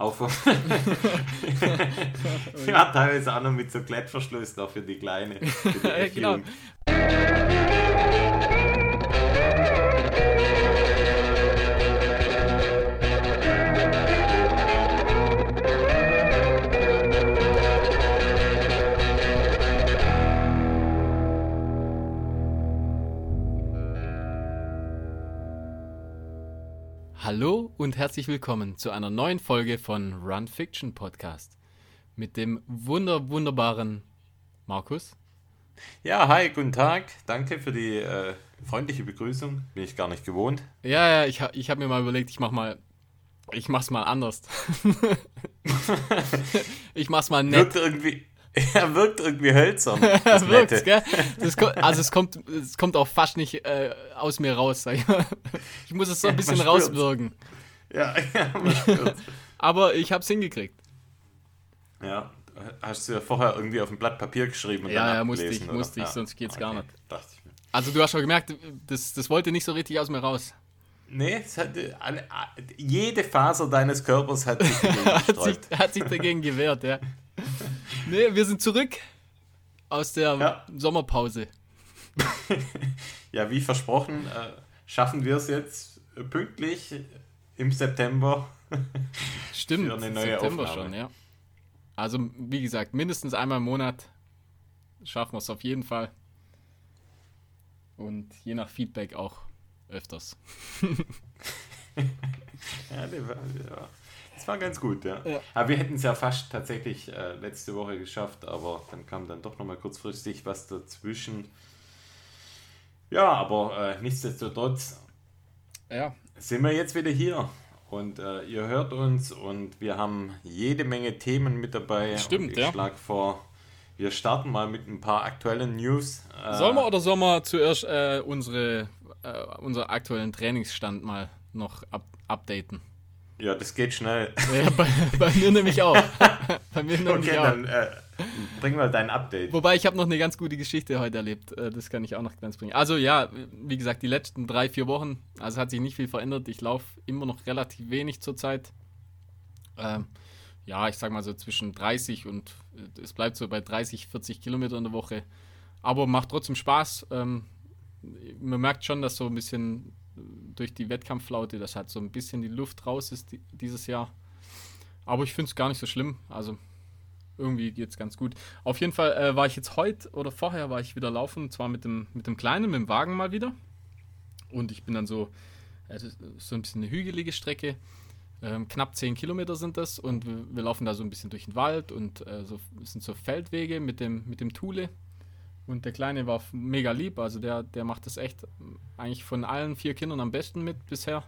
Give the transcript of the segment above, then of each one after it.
Auf ja, teilweise auch noch mit so Klettverschluss da für die Kleine. Für die genau. Und herzlich willkommen zu einer neuen Folge von Run Fiction Podcast mit dem wunder wunderbaren Markus. Ja, hi, guten Tag. Danke für die äh, freundliche Begrüßung. Bin ich gar nicht gewohnt. Ja, ja, ich, ich habe mir mal überlegt, ich mach mal, ich mach's mal anders. ich mach's mal nett. Wirkt irgendwie, Er wirkt irgendwie hölzern. Das wirkt, gell? Das kommt, also es kommt, es kommt auch fast nicht äh, aus mir raus. Sag ich, ich muss es so ein bisschen ja, rauswirken. Ja. Aber ich hab's hingekriegt. Ja, hast du ja vorher irgendwie auf ein Blatt Papier geschrieben und ja, dann Ja, musste ich, oder? musste ich, ja. sonst geht's okay. gar nicht. Also du hast schon gemerkt, das, das wollte nicht so richtig aus mir raus. Nee, es hat, alle, jede Faser deines Körpers hat sich dagegen hat, sich, hat sich dagegen gewehrt, ja. Nee, wir sind zurück aus der ja. Sommerpause. ja, wie versprochen, äh, schaffen wir es jetzt pünktlich im September. Stimmt, für eine neue September Aufnahme. schon, ja. Also, wie gesagt, mindestens einmal im Monat schaffen wir es auf jeden Fall. Und je nach Feedback auch öfters. ja, der war das war ganz gut, ja. ja. Aber wir hätten es ja fast tatsächlich äh, letzte Woche geschafft, aber dann kam dann doch nochmal kurzfristig was dazwischen. Ja, aber äh, nichtsdestotrotz ja. Sind wir jetzt wieder hier. Und äh, ihr hört uns und wir haben jede Menge Themen mit dabei. Stimmt, ich ja. schlage vor, wir starten mal mit ein paar aktuellen News. Äh, sollen wir oder sollen wir zuerst äh, unsere, äh, unseren aktuellen Trainingsstand mal noch up updaten? Ja, das geht schnell. Ja, bei, bei, mir nämlich auch. bei mir nämlich okay, auch. dann äh, bring mal dein Update. Wobei ich habe noch eine ganz gute Geschichte heute erlebt. Äh, das kann ich auch noch ganz bringen. Also ja, wie gesagt, die letzten drei, vier Wochen, also hat sich nicht viel verändert. Ich laufe immer noch relativ wenig zurzeit. Ähm, ja, ich sag mal so zwischen 30 und äh, es bleibt so bei 30, 40 Kilometer in der Woche. Aber macht trotzdem Spaß. Ähm, man merkt schon, dass so ein bisschen durch die Wettkampflaute, dass halt so ein bisschen die Luft raus ist die, dieses Jahr. Aber ich finde es gar nicht so schlimm. Also irgendwie geht es ganz gut. Auf jeden Fall äh, war ich jetzt heute oder vorher war ich wieder laufen, und zwar mit dem, mit dem Kleinen, mit dem Wagen mal wieder. Und ich bin dann so, äh, so ein bisschen eine hügelige Strecke. Ähm, knapp 10 Kilometer sind das und wir, wir, laufen da so ein bisschen durch den Wald und äh, so, sind so Feldwege mit dem, mit dem Thule. Und der Kleine war mega lieb, also der, der macht das echt eigentlich von allen vier Kindern am besten mit bisher.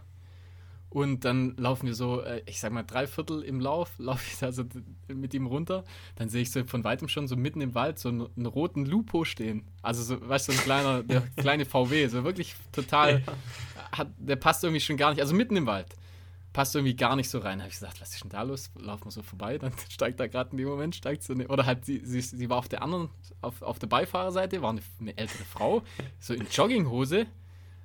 Und dann laufen wir so, äh, ich sag mal, drei Viertel im Lauf, laufe ich da so mit ihm runter. Dann sehe ich so von weitem schon so mitten im Wald so einen, einen roten Lupo stehen. Also so, weißt du, so ein kleiner, der kleine VW, so wirklich total, hat, der passt irgendwie schon gar nicht, also mitten im Wald passt irgendwie gar nicht so rein. Da habe ich gesagt, was ist denn da los? Laufen wir so vorbei, dann steigt da gerade in dem Moment, steigt so eine, oder halt sie, sie, sie war auf der anderen, auf, auf der Beifahrerseite, war eine, eine ältere Frau, so in Jogginghose.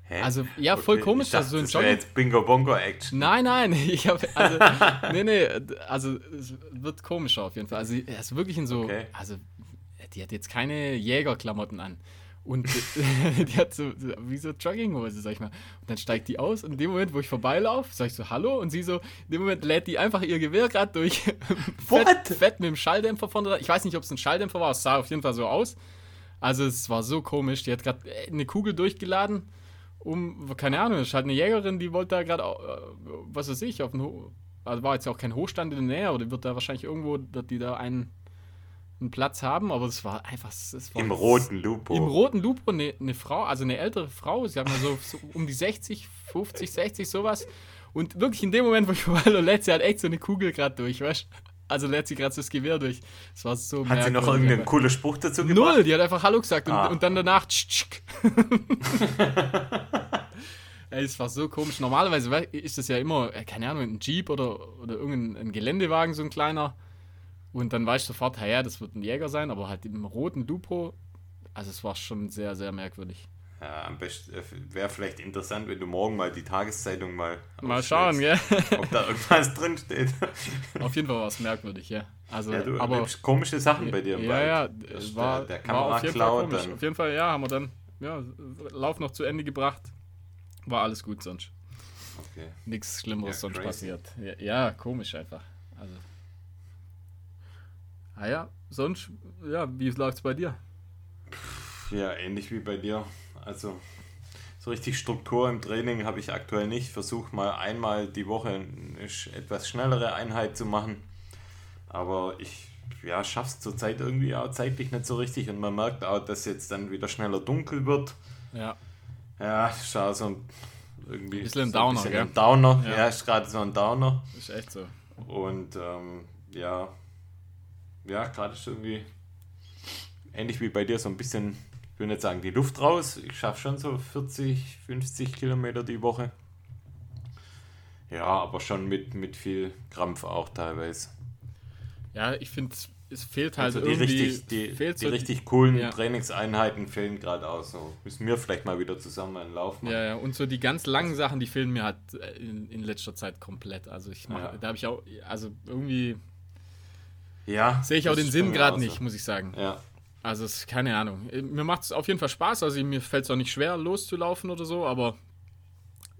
Hä? Also, ja, voll okay. komisch. Ich dachte, also so ein Jogging jetzt Bingo-Bongo-Action. Nein, nein, ich habe, also, nee, nee, also, es wird komischer auf jeden Fall. Also, er ist wirklich in so, okay. also, die hat jetzt keine Jägerklamotten an. Und die hat so, so, wie so Jogginghose, sag ich mal. Und dann steigt die aus und in dem Moment, wo ich vorbeilaufe, sag ich so Hallo und sie so, in dem Moment lädt die einfach ihr Gewehr gerade durch. fett, fett mit dem Schalldämpfer vorne. Ich weiß nicht, ob es ein Schalldämpfer war, es sah auf jeden Fall so aus. Also es war so komisch. Die hat gerade eine Kugel durchgeladen, um, keine Ahnung, es ist halt eine Jägerin, die wollte da gerade, äh, was weiß ich, auf den Ho also war jetzt auch kein Hochstand in der Nähe, oder wird da wahrscheinlich irgendwo, dass die da einen einen Platz haben, aber es war einfach. Es war Im roten Lupo. Im roten Lupo eine, eine Frau, also eine ältere Frau, sie haben so, so um die 60, 50, 60, sowas. Und wirklich in dem Moment, wo ich vorbei lädt sie halt echt so eine Kugel gerade durch, weißt Also lädt sie gerade das Gewehr durch. Das war so Hat sie noch irgendeinen coolen Spruch dazu gemacht? Null, die hat einfach Hallo gesagt ah. und, und, dann danach tsch, Ey, es war so komisch. Normalerweise ist das ja immer, äh, keine Ahnung, ein Jeep oder, oder irgendein Geländewagen, so ein kleiner. Und dann weißt du sofort, ja, das wird ein Jäger sein, aber halt im roten Lupo, also es war schon sehr, sehr merkwürdig. Ja, am besten äh, wäre vielleicht interessant, wenn du morgen mal die Tageszeitung mal. Mal schauen, gell? Ob da irgendwas drinsteht. Auf jeden Fall war es merkwürdig, ja. Also, ja, du aber komische Sachen bei dir im ja, Wald. Ja, ja, war, der, der war auf jeden Fall komisch. Auf jeden Fall, ja, haben wir dann ja, Lauf noch zu Ende gebracht. War alles gut sonst. Okay. Nichts Schlimmeres ja, sonst crazy. passiert. Ja, ja, komisch einfach. Also. Ah ja, sonst, ja, wie läuft es bei dir? Ja, ähnlich wie bei dir. Also so richtig Struktur im Training habe ich aktuell nicht. Versuche mal einmal die Woche eine etwas schnellere Einheit zu machen. Aber ich ja, schaffe es zurzeit irgendwie auch zeitlich nicht so richtig. Und man merkt auch, dass jetzt dann wieder schneller dunkel wird. Ja. Ja, ist auch so ein irgendwie. Bisschen ein Downer, bisschen ein Downer. Ja. ja, ist gerade so ein Downer. Ist echt so. Und ähm, ja, ja, gerade ist irgendwie ähnlich wie bei dir so ein bisschen ich will nicht sagen, die Luft raus. Ich schaffe schon so 40, 50 Kilometer die Woche. Ja, aber schon mit, mit viel Krampf auch teilweise. Ja, ich finde, es fehlt halt also die irgendwie... Richtig, die, die so richtig coolen ja. Trainingseinheiten fehlen gerade auch so. Müssen wir vielleicht mal wieder zusammen einen Lauf machen. Ja, ja, und so die ganz langen Sachen, die fehlen mir halt in, in letzter Zeit komplett. Also ich mache, ja. da habe ich auch, also irgendwie... Ja. Sehe ich auch den Sinn gerade nicht, muss ich sagen. Ja. Also, es, keine Ahnung. Mir macht es auf jeden Fall Spaß. Also, mir fällt es auch nicht schwer, loszulaufen oder so, aber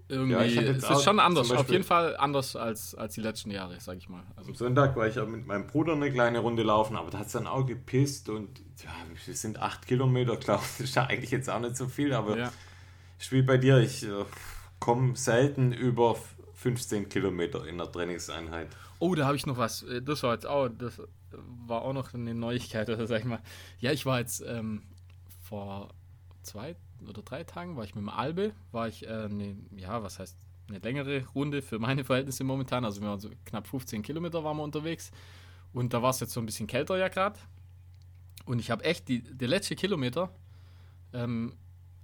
irgendwie ja, es ist schon anders. Auf jeden Fall anders als, als die letzten Jahre, sag ich mal. Also, Am Sonntag war ich mit meinem Bruder eine kleine Runde laufen, aber da hat es dann auch gepisst und ja, wir sind acht Kilometer, glaube ich. Das ist ja eigentlich jetzt auch nicht so viel, aber ja. ich wie bei dir. Ich äh, komme selten über 15 Kilometer in der Trainingseinheit. Oh, da habe ich noch was. Äh, das war jetzt auch, das war auch noch eine Neuigkeit, oder sag ich mal. Ja, ich war jetzt ähm, vor zwei oder drei Tagen, war ich mit dem Albe, war ich, äh, eine, ja, was heißt, eine längere Runde für meine Verhältnisse momentan. Also wir waren so knapp 15 Kilometer waren wir unterwegs. Und da war es jetzt so ein bisschen kälter ja gerade. Und ich habe echt, die, der letzte Kilometer, ähm,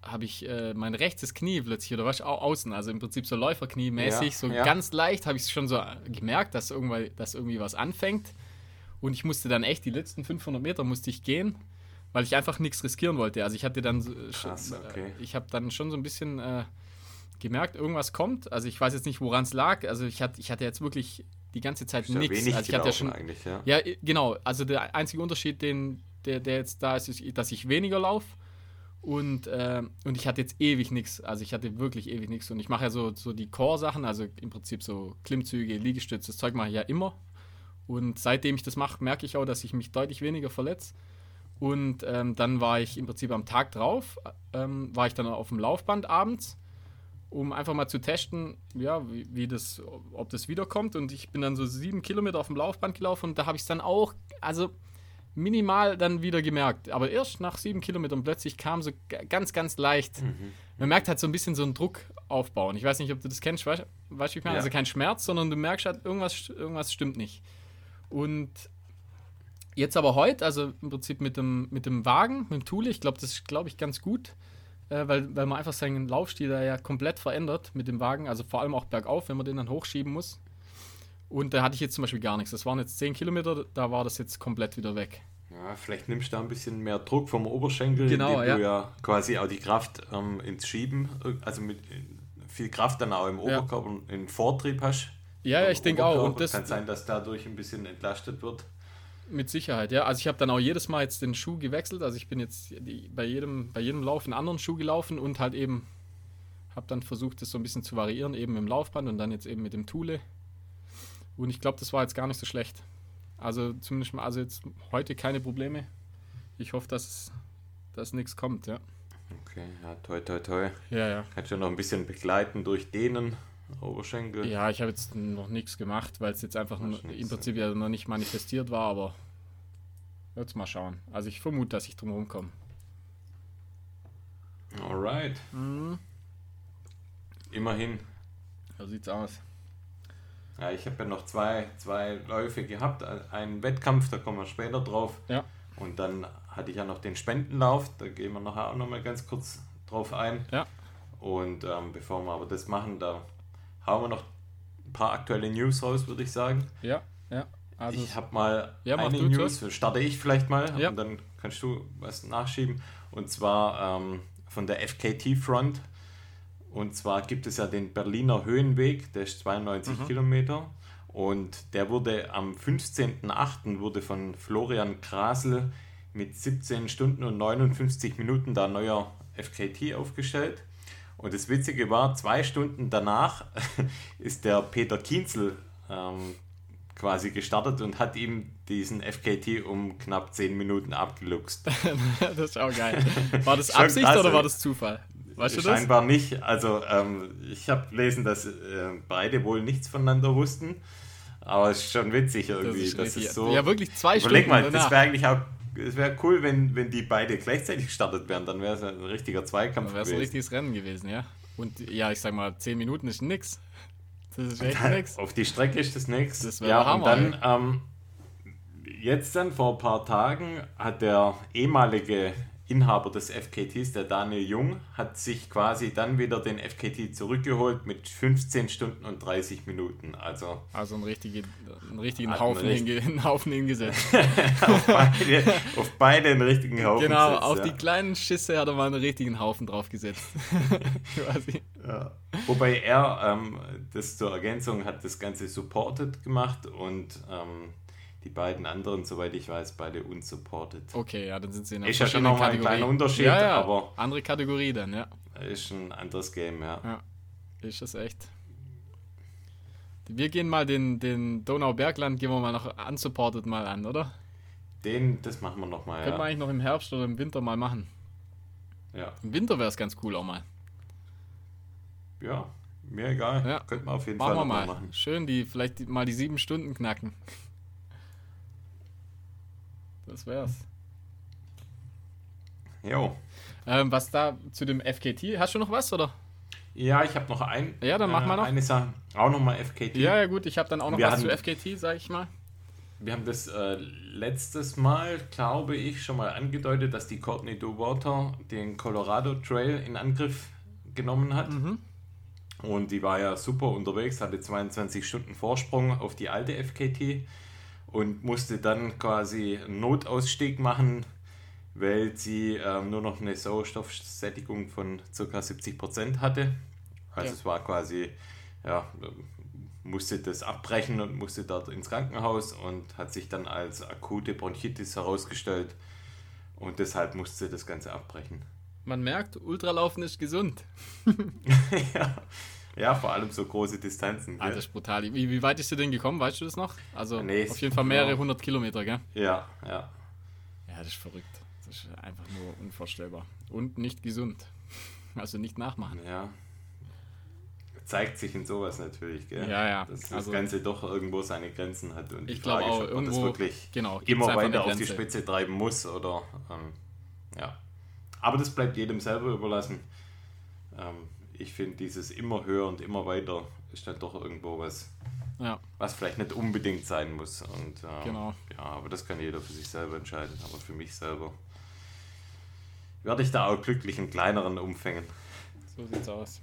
habe ich äh, mein rechtes Knie plötzlich, oder was, auch außen, also im Prinzip so Läuferknie mäßig, ja, so ja. ganz leicht habe ich schon so gemerkt, dass irgendwie, dass irgendwie was anfängt. Und ich musste dann echt die letzten 500 Meter musste ich gehen, weil ich einfach nichts riskieren wollte. Also ich hatte dann, Krass, okay. äh, ich habe dann schon so ein bisschen äh, gemerkt, irgendwas kommt. Also ich weiß jetzt nicht, woran es lag. Also ich hatte, ich hatte jetzt wirklich die ganze Zeit nichts. Also ich hatte ja schon, ja. ja. genau. Also der einzige Unterschied, den, der, der jetzt da ist, ist, dass ich weniger laufe. Und, äh, und ich hatte jetzt ewig nichts. Also ich hatte wirklich ewig nichts. Und ich mache ja so, so die Core-Sachen, also im Prinzip so Klimmzüge, Liegestütze, das Zeug mache ich ja immer. Und seitdem ich das mache, merke ich auch, dass ich mich deutlich weniger verletze. Und ähm, dann war ich im Prinzip am Tag drauf, ähm, war ich dann auf dem Laufband abends, um einfach mal zu testen, ja, wie, wie, das, ob das wiederkommt. Und ich bin dann so sieben Kilometer auf dem Laufband gelaufen und da habe ich es dann auch, also minimal dann wieder gemerkt. Aber erst nach sieben Kilometern plötzlich kam so ganz, ganz leicht. Mhm. Man merkt halt so ein bisschen so einen Druck aufbauen. Ich weiß nicht, ob du das kennst, weißt du, ich meine? Ja. Also kein Schmerz, sondern du merkst halt, irgendwas, irgendwas stimmt nicht. Und jetzt aber heute, also im Prinzip mit dem, mit dem Wagen, mit dem Thule, ich glaube, das ist, glaube ich, ganz gut, äh, weil, weil man einfach seinen Laufstil da ja komplett verändert mit dem Wagen, also vor allem auch bergauf, wenn man den dann hochschieben muss. Und da hatte ich jetzt zum Beispiel gar nichts. Das waren jetzt 10 Kilometer, da war das jetzt komplett wieder weg. Ja, vielleicht nimmst du da ein bisschen mehr Druck vom Oberschenkel, genau, indem ja. du ja quasi auch die Kraft ähm, ins Schieben, also mit viel Kraft dann auch im Oberkörper ja. in Vortrieb hast. Ja, ja, ich denke auch. Und das kann sein, dass dadurch ein bisschen entlastet wird. Mit Sicherheit, ja. Also ich habe dann auch jedes Mal jetzt den Schuh gewechselt. Also ich bin jetzt bei jedem, bei jedem Lauf einen anderen Schuh gelaufen und halt eben habe dann versucht, das so ein bisschen zu variieren, eben dem Laufband und dann jetzt eben mit dem Thule. Und ich glaube, das war jetzt gar nicht so schlecht. Also zumindest mal, also jetzt heute keine Probleme. Ich hoffe, dass, dass nichts kommt, ja. Okay, ja, toi, toi, toi. Ja, ja. Kannst du noch ein bisschen begleiten durch denen. Oberschenkel? Ja, ich habe jetzt noch nichts gemacht, weil es jetzt einfach im Prinzip ja noch nicht manifestiert war, aber jetzt mal schauen. Also ich vermute, dass ich drum rumkomme. Alright. Mhm. Immerhin. So sieht's aus. Ja, ich habe ja noch zwei, zwei Läufe gehabt. Einen Wettkampf, da kommen wir später drauf. Ja. Und dann hatte ich ja noch den Spendenlauf, da gehen wir nachher auch nochmal ganz kurz drauf ein. Ja. Und ähm, bevor wir aber das machen, da hauen wir noch ein paar aktuelle News raus, würde ich sagen. Ja, ja. Also ich habe mal ja, eine News, das. starte ich vielleicht mal ja. und dann kannst du was nachschieben. Und zwar ähm, von der FKT Front. Und zwar gibt es ja den Berliner Höhenweg, der ist 92 mhm. Kilometer. Und der wurde am 15.08. wurde von Florian Krasel mit 17 Stunden und 59 Minuten da neuer FKT aufgestellt. Und das Witzige war, zwei Stunden danach ist der Peter Kienzel ähm, quasi gestartet und hat ihm diesen FKT um knapp 10 Minuten abgeluchst. das ist auch geil. War das Absicht oder war das Zufall? Weißt du das? Scheinbar nicht. Also ähm, ich habe gelesen, dass äh, beide wohl nichts voneinander wussten. Aber es ist schon witzig irgendwie. Das ist, das ist so. Ja, wirklich zwei Überleg Stunden. Überleg mal, danach. das wäre eigentlich auch. Es wäre cool, wenn, wenn die beide gleichzeitig gestartet wären. Dann wäre es ein richtiger Zweikampf. Dann wäre es ein richtiges Rennen gewesen, ja. Und ja, ich sag mal, 10 Minuten ist nix. Das ist echt nix. Auf die Strecke ist das nix. Das ja, Hammer, und dann, ähm, jetzt dann vor ein paar Tagen hat der ehemalige Inhaber des FKTs, der Daniel Jung, hat sich quasi dann wieder den FKT zurückgeholt mit 15 Stunden und 30 Minuten. Also, also einen, richtige, einen richtigen Haufen, richtig hinge Haufen hingesetzt. auf, beide, auf beide einen richtigen Haufen Genau, gesetzt, auf ja. die kleinen Schisse hat er mal einen richtigen Haufen draufgesetzt. quasi. Ja. Wobei er, ähm, das zur Ergänzung, hat das Ganze supported gemacht und ähm, die beiden anderen, soweit ich weiß, beide unsupported. Okay, ja, dann sind sie in einer Ist ja schon nochmal ein kleiner Unterschied, ja, ja. aber. Andere Kategorie dann, ja. Ist ein anderes Game, ja. Ja, ist das echt. Wir gehen mal den, den Donaubergland, gehen wir mal noch unsupported mal an, oder? Den, das machen wir nochmal, ja. Können wir eigentlich noch im Herbst oder im Winter mal machen. Ja. Im Winter wäre es ganz cool auch mal. Ja, mir egal. Ja. Könnten wir auf jeden machen Fall wir mal. machen. Schön, die vielleicht mal die sieben Stunden knacken. Das wär's. Jo. Ähm, was da zu dem FKT, hast du noch was oder? Ja, ich habe noch ein. Ja, dann machen wir noch. Eine Sache, auch nochmal FKT. Ja, ja, gut, ich habe dann auch noch wir was zu FKT, sag ich mal. Wir haben das äh, letztes Mal, glaube ich, schon mal angedeutet, dass die Courtney Water den Colorado Trail in Angriff genommen hat. Mhm. Und die war ja super unterwegs, hatte 22 Stunden Vorsprung auf die alte FKT und musste dann quasi einen Notausstieg machen, weil sie ähm, nur noch eine Sauerstoffsättigung von ca. 70 Prozent hatte. Also ja. es war quasi, ja, musste das abbrechen und musste dort ins Krankenhaus und hat sich dann als akute Bronchitis herausgestellt und deshalb musste das Ganze abbrechen. Man merkt, Ultralaufen ist gesund. ja. Ja, vor allem so große Distanzen. Ah, das ist brutal. Wie, wie weit ist du denn gekommen? Weißt du das noch? Also nee, auf jeden Fall mehrere genau. hundert Kilometer, gell? Ja, ja. Ja, das ist verrückt. Das ist einfach nur unvorstellbar. Und nicht gesund. Also nicht nachmachen. Ja. Zeigt sich in sowas natürlich, gell? Ja, ja. Dass das also, Ganze doch irgendwo seine Grenzen hat. Und ich glaube auch, ob man das wirklich genau, immer weiter auf die Spitze treiben muss oder ähm, ja. Aber das bleibt jedem selber überlassen. Ähm, ich finde, dieses immer höher und immer weiter ist dann doch irgendwo was, ja. was vielleicht nicht unbedingt sein muss. Und, äh, genau. Ja, aber das kann jeder für sich selber entscheiden. Aber für mich selber werde ich da auch glücklich in kleineren Umfängen. So sieht's aus.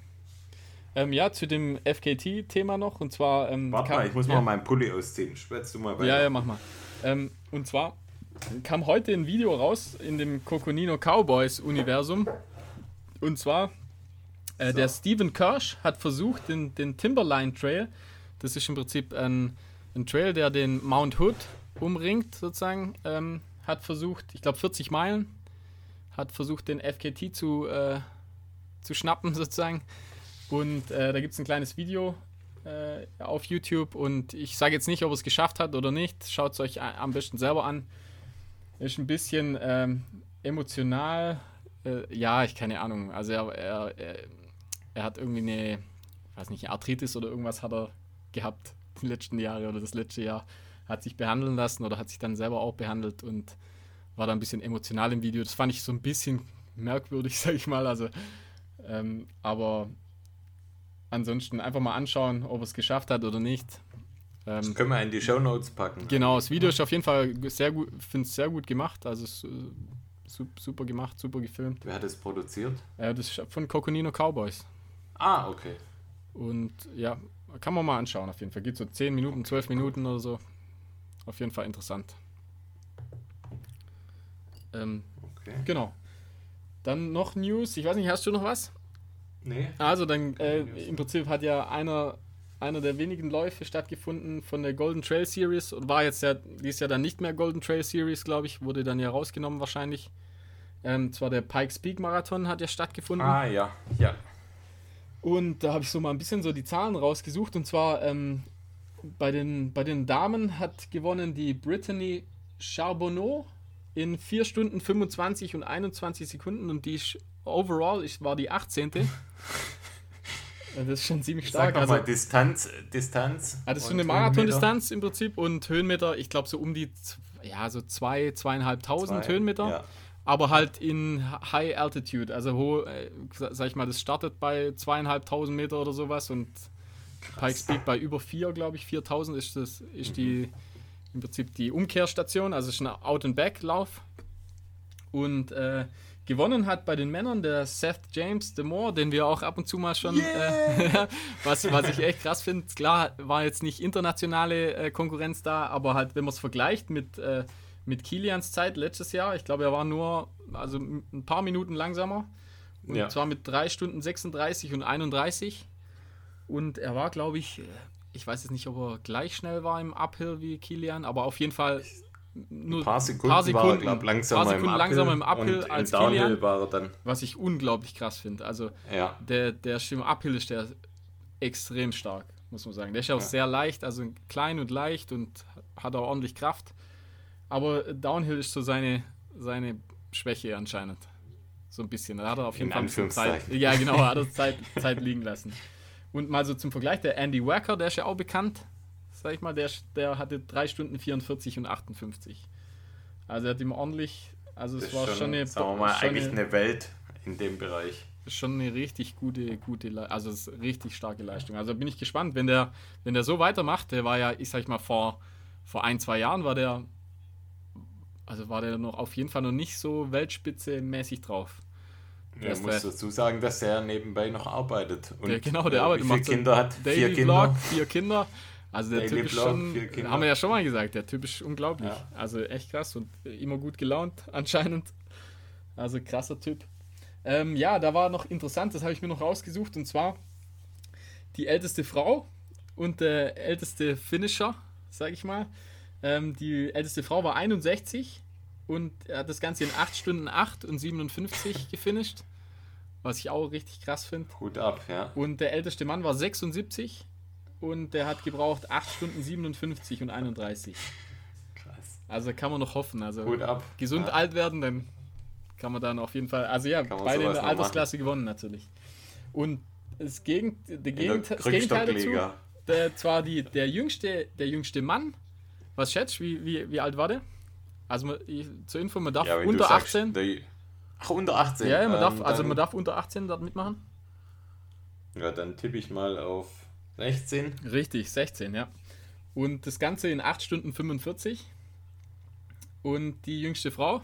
Ähm, ja, zu dem FKT-Thema noch. Und zwar. Ähm, Warte mal, ich muss ja. mal meinen Pulli ausziehen. Schwätzt du mal weiter. Ja, ja, mach mal. Ähm, und zwar kam heute ein Video raus in dem Coconino Cowboys-Universum. Und zwar äh, so. Der Stephen Kirsch hat versucht, den, den Timberline Trail, das ist im Prinzip ein, ein Trail, der den Mount Hood umringt, sozusagen, ähm, hat versucht, ich glaube 40 Meilen, hat versucht, den FKT zu, äh, zu schnappen, sozusagen. Und äh, da gibt es ein kleines Video äh, auf YouTube und ich sage jetzt nicht, ob er es geschafft hat oder nicht. Schaut es euch am besten selber an. Ist ein bisschen ähm, emotional. Äh, ja, ich keine Ahnung. Also er, er, er er hat irgendwie eine, weiß nicht, Arthritis oder irgendwas hat er gehabt die letzten Jahre oder das letzte Jahr. Hat sich behandeln lassen oder hat sich dann selber auch behandelt und war da ein bisschen emotional im Video. Das fand ich so ein bisschen merkwürdig, sag ich mal. Also, ähm, aber ansonsten einfach mal anschauen, ob er es geschafft hat oder nicht. Ähm, das können wir in die Show Notes packen. Genau, das Video ist auf jeden Fall sehr gut, finde es sehr gut gemacht. Also äh, super gemacht, super gefilmt. Wer hat es produziert? Äh, das ist von Coconino Cowboys. Ah, okay. Und ja, kann man mal anschauen auf jeden Fall. Geht so 10 Minuten, okay. 12 Minuten oder so. Auf jeden Fall interessant. Ähm, okay. Genau. Dann noch News. Ich weiß nicht, hast du noch was? Nee. Also dann äh, im Prinzip hat ja einer, einer der wenigen Läufe stattgefunden von der Golden Trail Series und war jetzt ja, die ist ja dann nicht mehr Golden Trail Series, glaube ich, wurde dann ja rausgenommen wahrscheinlich. Ähm, zwar der Pikes Peak Marathon hat ja stattgefunden. Ah ja, ja. Und da habe ich so mal ein bisschen so die Zahlen rausgesucht und zwar ähm, bei, den, bei den Damen hat gewonnen die Brittany Charbonneau in 4 Stunden 25 und 21 Sekunden und die overall ich war die 18. das ist schon ziemlich stark. Sag also, mal, Distanz, Distanz. Ah, das ist so eine Marathondistanz im Prinzip und Höhenmeter, ich glaube so um die ja, so zwei, zweieinhalbtausend zwei, Höhenmeter. Ja. Aber halt in High Altitude, also ho, äh, sag ich mal, das startet bei zweieinhalbtausend Meter oder sowas und Pikes Peak bei über vier, glaube ich, 4000 ist das, ist mhm. die im Prinzip die Umkehrstation, also ist ein Out-and-Back-Lauf. Und äh, gewonnen hat bei den Männern der Seth James de Moore, den wir auch ab und zu mal schon, yeah. äh, was, was ich echt krass finde. Klar, war jetzt nicht internationale äh, Konkurrenz da, aber halt, wenn man es vergleicht mit, äh, mit Kilians Zeit letztes Jahr, ich glaube, er war nur also ein paar Minuten langsamer. Und ja. zwar mit 3 Stunden 36 und 31. Und er war, glaube ich, äh, ich weiß jetzt nicht, ob er gleich schnell war im Uphill wie Kilian, aber auf jeden Fall nur ein paar Sekunden, paar Sekunden, war er, glaub, langsamer, paar Sekunden im langsamer im Uphill als Kilian, war er dann. was ich unglaublich krass finde. Also ja. der, der im Uphill ist der extrem stark, muss man sagen. Der ist auch ja. sehr leicht, also klein und leicht und hat auch ordentlich Kraft. Aber Downhill ist so seine, seine Schwäche anscheinend. So ein bisschen. Da hat er auf jeden In Fall Zeit. Ja, genau, hat er Zeit, Zeit liegen lassen. Und mal so zum Vergleich, der Andy Wacker, der ist ja auch bekannt, sag ich mal, der, der hatte 3 Stunden 44 und 58. Also er hat ihm ordentlich, also es war schon, schon eine, sagen wir mal, eigentlich eine, eine Welt in dem Bereich. Schon eine richtig gute, gute, also richtig starke Leistung. Also bin ich gespannt, wenn der, wenn der so weitermacht, der war ja, ich sag mal, vor, vor ein, zwei Jahren war der, also war der noch auf jeden Fall noch nicht so Weltspitze mäßig drauf. Ja, ich muss dazu sagen, dass er nebenbei noch arbeitet. Und der, genau, der arbeitet. Wie viele Kinder hat? Daily vier Kinder. Vlog, vier Kinder. Also der Daily Typ ist schon, haben wir ja schon mal gesagt, der Typ ist unglaublich. Ja. Also echt krass und immer gut gelaunt anscheinend. Also krasser Typ. Ähm, ja, da war noch interessant, das habe ich mir noch rausgesucht und zwar die älteste Frau und der älteste Finisher, sage ich mal. Ähm, die älteste Frau war 61 und hat das Ganze in 8 Stunden 8 und 57 gefinisht. Was ich auch richtig krass finde. Gut ab, ja. Und der älteste Mann war 76 und der hat gebraucht 8 Stunden 57 und 31. Krass. Also kann man noch hoffen. Also Gut ab. Gesund ja. alt werden, dann kann man dann auf jeden Fall. Also ja, beide in der Altersklasse gewonnen natürlich. Und das, Gegend, der Gegend, das Gegenteil dazu, der, zwar die, der, jüngste, der jüngste Mann, was schätzt wie, wie, wie alt war der? Also ich, zur Info, man darf ja, unter sagst, 18. Der, ach, unter 18. Ja, man darf, ähm, also man darf unter 18 dort mitmachen. Ja, dann tippe ich mal auf 16. Richtig, 16, ja. Und das Ganze in 8 Stunden 45. Und die jüngste Frau?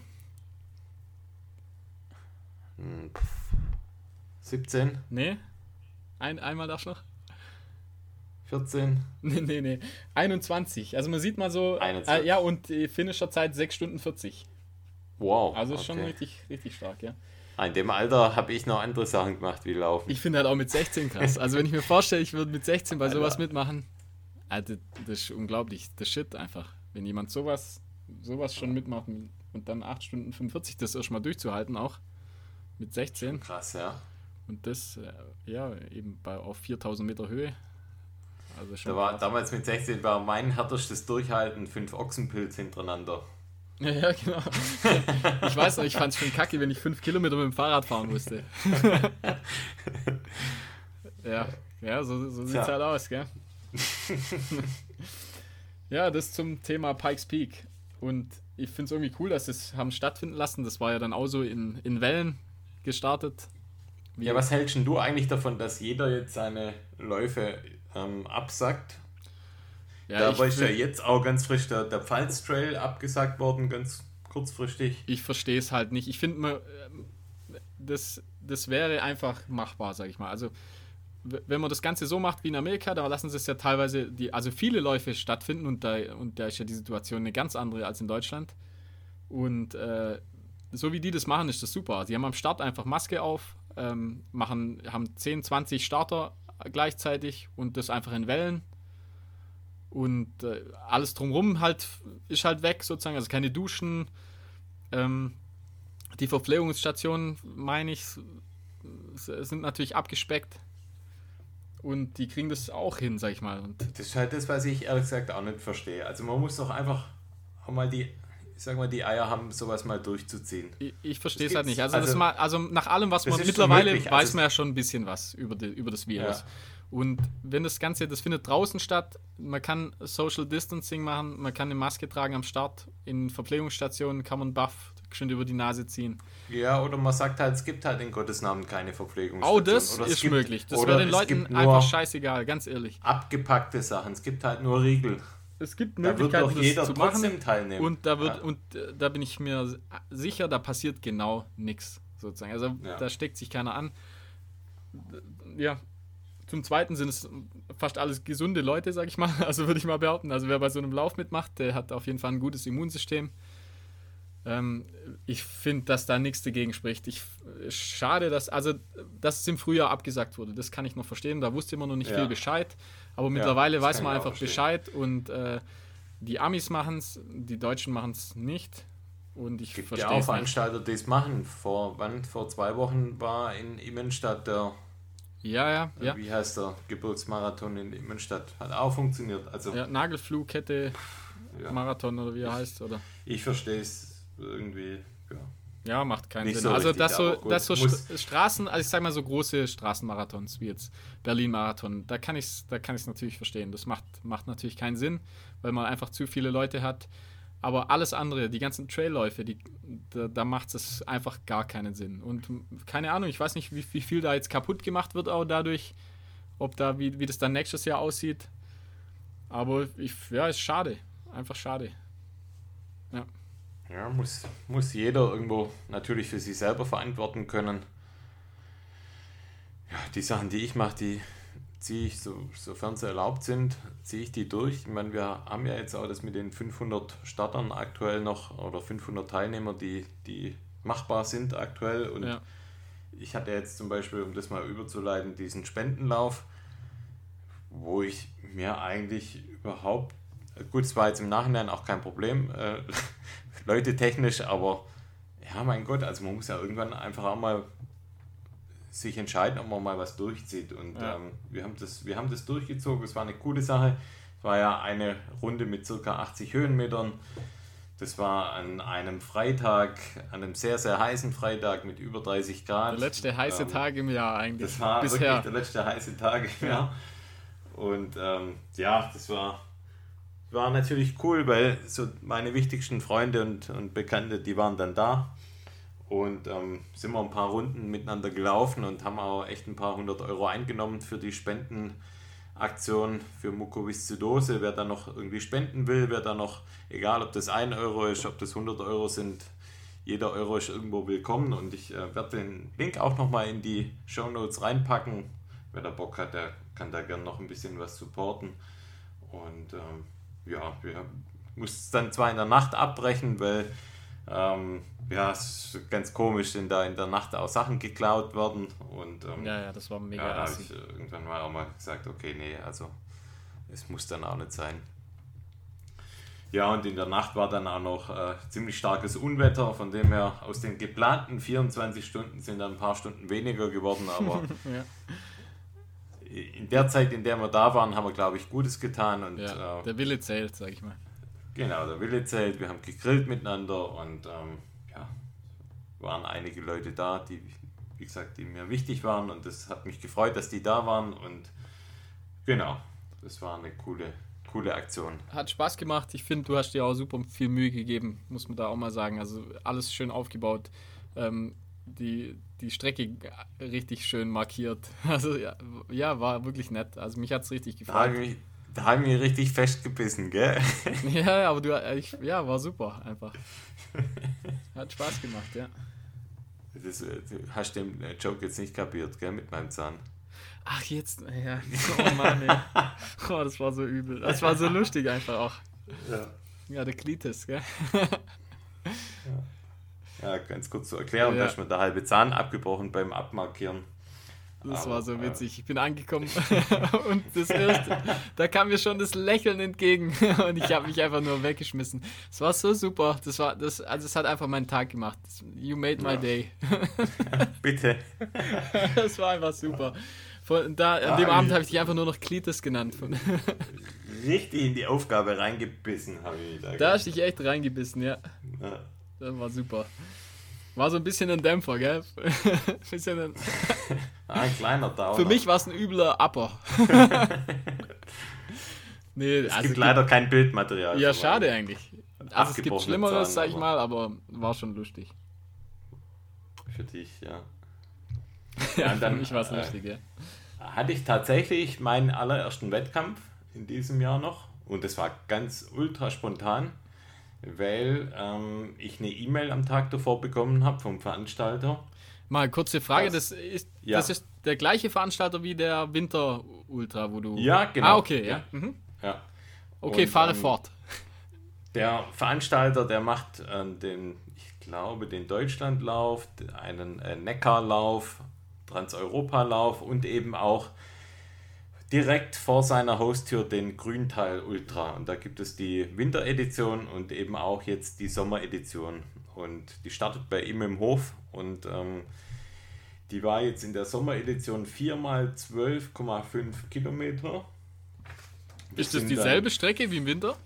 17. Hm, nee. Ein, einmal darfst du noch? 14? Nee, nee, nee. 21. Also man sieht mal so. Äh, ja, und die Finisher-Zeit 6 Stunden 40. Wow. Also okay. schon richtig, richtig stark, ja. Ah, in dem Alter habe ich noch andere Sachen gemacht wie Laufen. Ich finde halt auch mit 16 krass. Also wenn ich mir vorstelle, ich würde mit 16 bei Alter. sowas mitmachen, Alter, das ist unglaublich. Das Shit einfach. Wenn jemand sowas, sowas schon mitmacht und dann 8 Stunden 45 das erstmal durchzuhalten auch. Mit 16. Krass, ja. Und das, äh, ja, eben bei, auf 4000 Meter Höhe. Also schon da war, damals mit 16 war mein härtestes Durchhalten fünf Ochsenpilz hintereinander. Ja, ja, genau. ich weiß noch, ich fand es schon kacke, wenn ich fünf Kilometer mit dem Fahrrad fahren musste. ja, ja, so, so sieht es halt aus, gell? ja, das zum Thema Pikes Peak. Und ich finde es irgendwie cool, dass es haben stattfinden lassen. Das war ja dann auch so in, in Wellen gestartet. Wie ja, was hältst du eigentlich davon, dass jeder jetzt seine Läufe ähm, absagt. Ja, da war ich ja jetzt auch ganz frisch der, der Pfalz Trail abgesagt worden, ganz kurzfristig. Ich verstehe es halt nicht. Ich finde, ähm, das, das wäre einfach machbar, sage ich mal. Also wenn man das Ganze so macht wie in Amerika, da lassen sie es ja teilweise, die, also viele Läufe stattfinden und da, und da ist ja die Situation eine ganz andere als in Deutschland. Und äh, so wie die das machen, ist das super. Sie haben am Start einfach Maske auf, ähm, machen, haben 10, 20 Starter gleichzeitig und das einfach in Wellen. Und äh, alles drumherum halt ist halt weg, sozusagen. Also keine Duschen. Ähm, die Verpflegungsstationen, meine ich, sind natürlich abgespeckt. Und die kriegen das auch hin, sag ich mal. Und das ist halt das, was ich ehrlich gesagt auch nicht verstehe. Also man muss doch einfach mal die, ich sag mal, die Eier haben, sowas mal durchzuziehen. Ich, ich verstehe es halt nicht. Also, also, mal, also, nach allem, was man mittlerweile möglich, weiß also man ja schon ein bisschen was über, die, über das Virus. Ja. Und wenn das Ganze, das findet draußen statt, man kann Social Distancing machen, man kann eine Maske tragen am Start, in Verpflegungsstationen kann man Buff schön über die Nase ziehen. Ja, oder man sagt halt, es gibt halt in Gottes Namen keine Verpflegungsstation. Oh, das oder ist gibt, möglich. Das wäre den Leuten einfach scheißegal, ganz ehrlich. Abgepackte Sachen, es gibt halt nur Riegel. Es gibt Möglichkeiten, da jeder zu machen. teilnehmen. Und da wird ja. und äh, da bin ich mir sicher, da passiert genau nichts sozusagen. Also ja. da steckt sich keiner an. Ja, zum Zweiten sind es fast alles gesunde Leute, sag ich mal. Also würde ich mal behaupten. Also wer bei so einem Lauf mitmacht, der hat auf jeden Fall ein gutes Immunsystem. Ähm, ich finde, dass da nichts dagegen spricht. Ich, schade, dass, also, dass es im Frühjahr abgesagt wurde. Das kann ich noch verstehen. Da wusste man noch nicht ja. viel Bescheid. Aber mittlerweile ja, weiß man einfach Bescheid und äh, die Amis machen es, die Deutschen machen es nicht. Und ich verstehe ja auch Veranstalter, die es machen. Vor, wann, vor zwei Wochen war in Immenstadt der ja, ja, ja. Wie heißt der Geburtsmarathon in Immenstadt? Hat auch funktioniert. Also, ja, Nagelflugkette ja. Marathon oder wie er heißt, oder? Ich verstehe es irgendwie, ja. Ja, macht keinen Sinn. So also das so, das so Straßen, also ich sag mal so große Straßenmarathons wie jetzt Berlin-Marathon, da kann ich es da natürlich verstehen. Das macht, macht natürlich keinen Sinn, weil man einfach zu viele Leute hat. Aber alles andere, die ganzen Trailläufe, die, da, da macht es einfach gar keinen Sinn. Und keine Ahnung, ich weiß nicht, wie, wie, viel da jetzt kaputt gemacht wird auch dadurch, ob da, wie, wie das dann nächstes Jahr aussieht. Aber ich, ja, ist schade. Einfach schade. Ja. Ja, muss, muss jeder irgendwo natürlich für sich selber verantworten können. Ja, die Sachen, die ich mache, die ziehe ich, so, sofern sie erlaubt sind, ziehe ich die durch. Ich meine, wir haben ja jetzt auch das mit den 500 Startern aktuell noch oder 500 Teilnehmer, die, die machbar sind aktuell. Und ja. ich hatte jetzt zum Beispiel, um das mal überzuleiten, diesen Spendenlauf, wo ich mir eigentlich überhaupt, gut, es war jetzt im Nachhinein auch kein Problem, äh, Leute technisch, aber ja, mein Gott, also man muss ja irgendwann einfach auch mal sich entscheiden, ob man mal was durchzieht. Und ja. ähm, wir, haben das, wir haben das durchgezogen. Es war eine coole Sache. Es war ja eine Runde mit circa 80 Höhenmetern. Das war an einem Freitag, an einem sehr, sehr heißen Freitag mit über 30 Grad. Der letzte heiße ähm, Tag im Jahr eigentlich. Das war bisher. wirklich der letzte heiße Tag im Jahr. Und ähm, ja, das war, war natürlich cool, weil so meine wichtigsten Freunde und, und Bekannte, die waren dann da. Und ähm, sind wir ein paar Runden miteinander gelaufen und haben auch echt ein paar hundert Euro eingenommen für die Spendenaktion für Mukoviszidose. Wer da noch irgendwie spenden will, wer da noch, egal ob das 1 Euro ist, ob das 100 Euro sind, jeder Euro ist irgendwo willkommen. Und ich äh, werde den Link auch nochmal in die Show Notes reinpacken. Wer da Bock hat, der kann da gerne noch ein bisschen was supporten. Und ähm, ja, wir mussten dann zwar in der Nacht abbrechen, weil ähm, ja, es ist ganz komisch, sind da in der Nacht auch Sachen geklaut worden. Und, ähm, ja, ja, das war mega. Ja, da habe ich irgendwann mal auch mal gesagt, okay, nee, also es muss dann auch nicht sein. Ja, und in der Nacht war dann auch noch äh, ziemlich starkes Unwetter, von dem her aus den geplanten 24 Stunden sind dann ein paar Stunden weniger geworden, aber ja. In der Zeit, in der wir da waren, haben wir, glaube ich, Gutes getan. Und, ja, äh, der Wille zählt, sag ich mal. Genau, der Wille zählt. Wir haben gegrillt miteinander und ähm, ja, waren einige Leute da, die, wie gesagt, die mir wichtig waren und das hat mich gefreut, dass die da waren und genau, das war eine coole, coole Aktion. Hat Spaß gemacht. Ich finde, du hast dir auch super viel Mühe gegeben, muss man da auch mal sagen. Also alles schön aufgebaut. Ähm, die, die Strecke richtig schön markiert. Also ja, ja war wirklich nett. Also mich hat es richtig gefallen. Da da haben wir richtig festgebissen, gell? Ja, aber du, ich, ja, war super einfach. Hat Spaß gemacht, ja. Das, äh, du hast den äh, Joke jetzt nicht kapiert, gell, mit meinem Zahn. Ach, jetzt, ja. Oh Mann, ey. Oh, das war so übel. Das war so lustig einfach auch. Ja. Ja, der Klitis, gell? Ja. Ja, ganz kurz zur Erklärung, ja. da ist mir der halbe Zahn abgebrochen beim Abmarkieren. Das Aber, war so witzig. Ich bin angekommen und das erste, da kam mir schon das Lächeln entgegen und ich habe mich einfach nur weggeschmissen. Es war so super. Das war das, also es hat einfach meinen Tag gemacht. You made my ja. day. Bitte. Das war einfach super. Von da, an dem Abend habe ich dich einfach nur noch Klites genannt. Richtig in die Aufgabe reingebissen, habe ich da. Da hast du dich echt reingebissen, ja. ja. Das war super. War so ein bisschen ein Dämpfer, gell? bisschen ein, ein kleiner Downer. Für mich war es ein übler Upper. nee, es also gibt leider kein Bildmaterial. Ja, schade eigentlich. Also es gibt Schlimmeres, sag ich mal, aber war schon lustig. Für dich, ja. ja, dann, für mich war es äh, lustig, ja. Hatte ich tatsächlich meinen allerersten Wettkampf in diesem Jahr noch und das war ganz ultra spontan weil ähm, ich eine E-Mail am Tag davor bekommen habe vom Veranstalter. Mal kurze Frage, das, das ist, ja. das ist der gleiche Veranstalter wie der Winter Ultra, wo du. Ja, genau. Ah, okay, ja. Mhm. ja. Okay, Und, fahre ähm, fort. Der Veranstalter, der macht äh, den, ich glaube, den Deutschlandlauf, einen äh, Neckarlauf, Transeuropalauf und eben auch direkt vor seiner Haustür den Grünteil Ultra. Und da gibt es die Winteredition und eben auch jetzt die Sommeredition. Und die startet bei ihm im Hof und ähm, die war jetzt in der Sommeredition 4 mal 12,5 Kilometer. Ist das dieselbe dann, Strecke wie im Winter?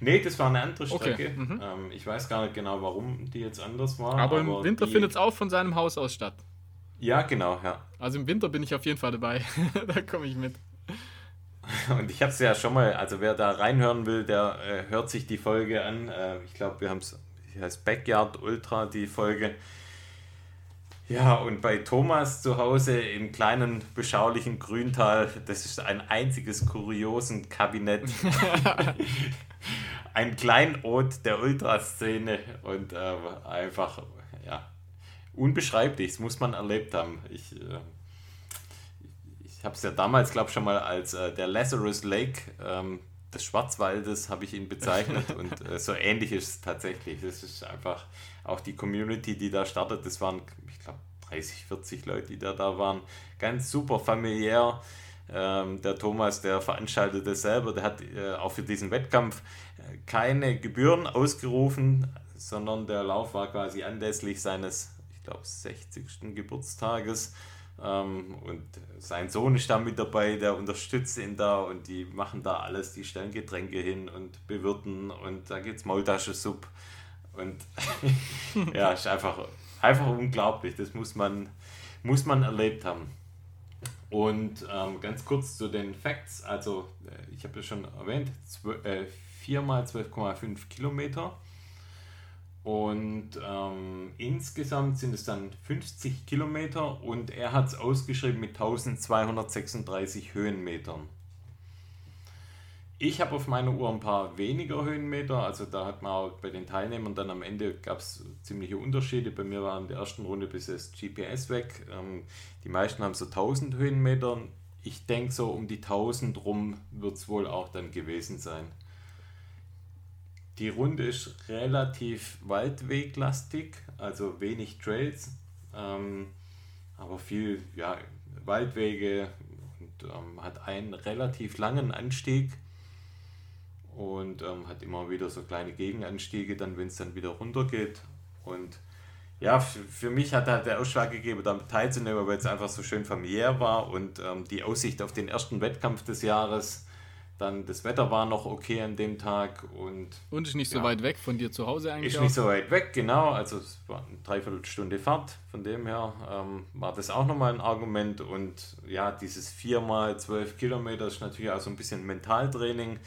Nee, das war eine andere Strecke. Okay. Mhm. Ähm, ich weiß gar nicht genau, warum die jetzt anders war. Aber, aber im Winter findet es auch von seinem Haus aus statt. Ja, genau, ja. Also im Winter bin ich auf jeden Fall dabei. da komme ich mit. Und ich habe es ja schon mal, also wer da reinhören will, der äh, hört sich die Folge an. Äh, ich glaube, wir haben es, heißt Backyard Ultra, die Folge. Ja, und bei Thomas zu Hause im kleinen, beschaulichen Grüntal, das ist ein einziges kuriosen Kabinett. ein Kleinod der Ultraszene und äh, einfach, ja, unbeschreiblich, das muss man erlebt haben. Ich äh, ich habe es ja damals, glaube ich, schon mal als äh, der Lazarus Lake ähm, des Schwarzwaldes habe ich ihn bezeichnet und äh, so ähnlich ist es tatsächlich. Das ist einfach auch die Community, die da startet. Das waren, ich glaube, 30, 40 Leute, die da da waren. Ganz super familiär. Ähm, der Thomas, der veranstaltet das selber, der hat äh, auch für diesen Wettkampf äh, keine Gebühren ausgerufen, sondern der Lauf war quasi anlässlich seines, ich glaube, 60. Geburtstages. Ähm, und sein Sohn ist da mit dabei, der unterstützt ihn da und die machen da alles, die stellen Getränke hin und bewirten und da es Maultaschensuppe. Und ja, ist einfach, einfach unglaublich. Das muss man, muss man erlebt haben. Und ähm, ganz kurz zu den Facts. Also, äh, ich habe ja schon erwähnt, 4 mal 12,5 Kilometer. Und ähm, insgesamt sind es dann 50 Kilometer und er hat es ausgeschrieben mit 1236 Höhenmetern. Ich habe auf meiner Uhr ein paar weniger Höhenmeter, also da hat man auch bei den Teilnehmern dann am Ende gab es ziemliche Unterschiede. Bei mir waren in der ersten Runde bis das GPS weg. Ähm, die meisten haben so 1000 Höhenmeter. Ich denke so um die 1000 rum wird es wohl auch dann gewesen sein. Die Runde ist relativ waldweglastig, also wenig Trails, ähm, aber viel ja, Waldwege und ähm, hat einen relativ langen Anstieg und ähm, hat immer wieder so kleine Gegenanstiege, dann wenn es dann wieder runter geht. Und ja, für, mich hat halt der Ausschlag gegeben, damit teilzunehmen, weil es einfach so schön familiär war und ähm, die Aussicht auf den ersten Wettkampf des Jahres dann das Wetter war noch okay an dem Tag und. Und ist nicht so weit weg von dir zu Hause eigentlich? Ist auch? nicht so weit weg, genau. Also es war eine Dreiviertelstunde Fahrt. Von dem her ähm, war das auch nochmal ein Argument. Und ja, dieses 4 mal 12 Kilometer ist natürlich auch so ein bisschen Mentaltraining.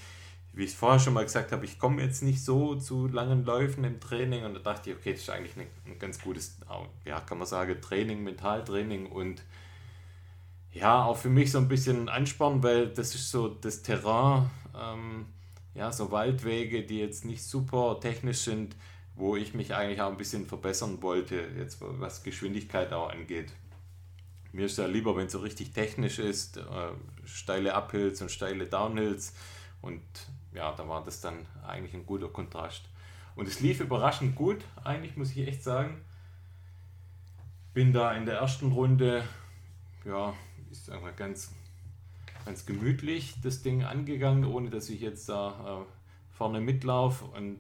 Wie ich vorher schon mal gesagt habe, ich komme jetzt nicht so zu langen Läufen im Training und da dachte ich, okay, das ist eigentlich ein ganz gutes, ja, kann man sagen, Training, Mentaltraining und ja, auch für mich so ein bisschen Ansporn, weil das ist so das Terrain, ähm, ja, so Waldwege, die jetzt nicht super technisch sind, wo ich mich eigentlich auch ein bisschen verbessern wollte, jetzt was Geschwindigkeit auch angeht. Mir ist ja lieber, wenn es so richtig technisch ist, äh, steile Uphills und steile Downhills und ja, da war das dann eigentlich ein guter Kontrast. Und es lief überraschend gut, eigentlich muss ich echt sagen. bin da in der ersten Runde, ja, ich sag mal ganz, ganz gemütlich das Ding angegangen, ohne dass ich jetzt da äh, vorne mitlaufe und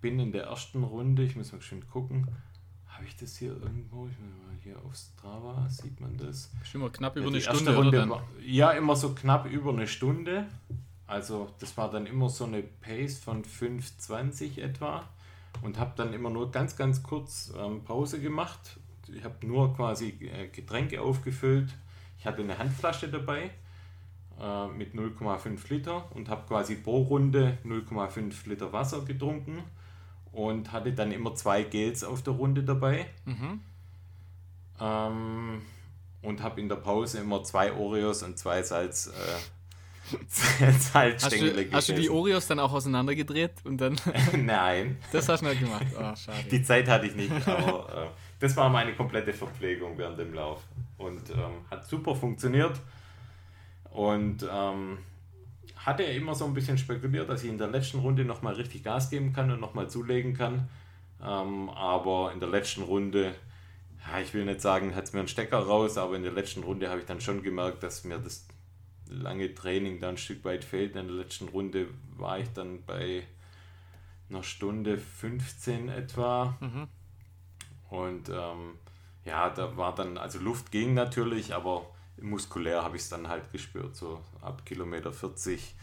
bin in der ersten Runde, ich muss mal schön gucken, habe ich das hier irgendwo? Ich mal hier auf Strava, sieht man das? Bestimmt mal knapp über Ja, eine Stunde Runde war- ja, immer so knapp über eine Stunde. Also das war dann immer so eine Pace von 5,20 etwa. Und habe dann immer nur ganz, ganz kurz ähm, Pause gemacht. Ich habe nur quasi äh, Getränke aufgefüllt. Ich hatte eine Handflasche dabei äh, mit 0,5 Liter und habe quasi pro Runde 0,5 Liter Wasser getrunken und hatte dann immer zwei Gels auf der Runde dabei. Mhm. Ähm, und habe in der Pause immer zwei Oreos und zwei Salz, äh, Salzstängel Hast du, hast du die Oreos dann auch auseinandergedreht und dann. Nein, das hast du nicht gemacht. Oh, schade. die Zeit hatte ich nicht, aber äh, das war meine komplette Verpflegung während dem Lauf. Und ähm, hat super funktioniert. Und ähm, hatte immer so ein bisschen spekuliert, dass ich in der letzten Runde nochmal richtig Gas geben kann und nochmal zulegen kann. Ähm, aber in der letzten Runde, ja, ich will nicht sagen, hat es mir einen Stecker raus, aber in der letzten Runde habe ich dann schon gemerkt, dass mir das lange Training da ein Stück weit fehlt. In der letzten Runde war ich dann bei einer Stunde 15 etwa. Mhm. Und ähm, ja, da war dann, also Luft ging natürlich, aber muskulär habe ich es dann halt gespürt. So ab Kilometer 40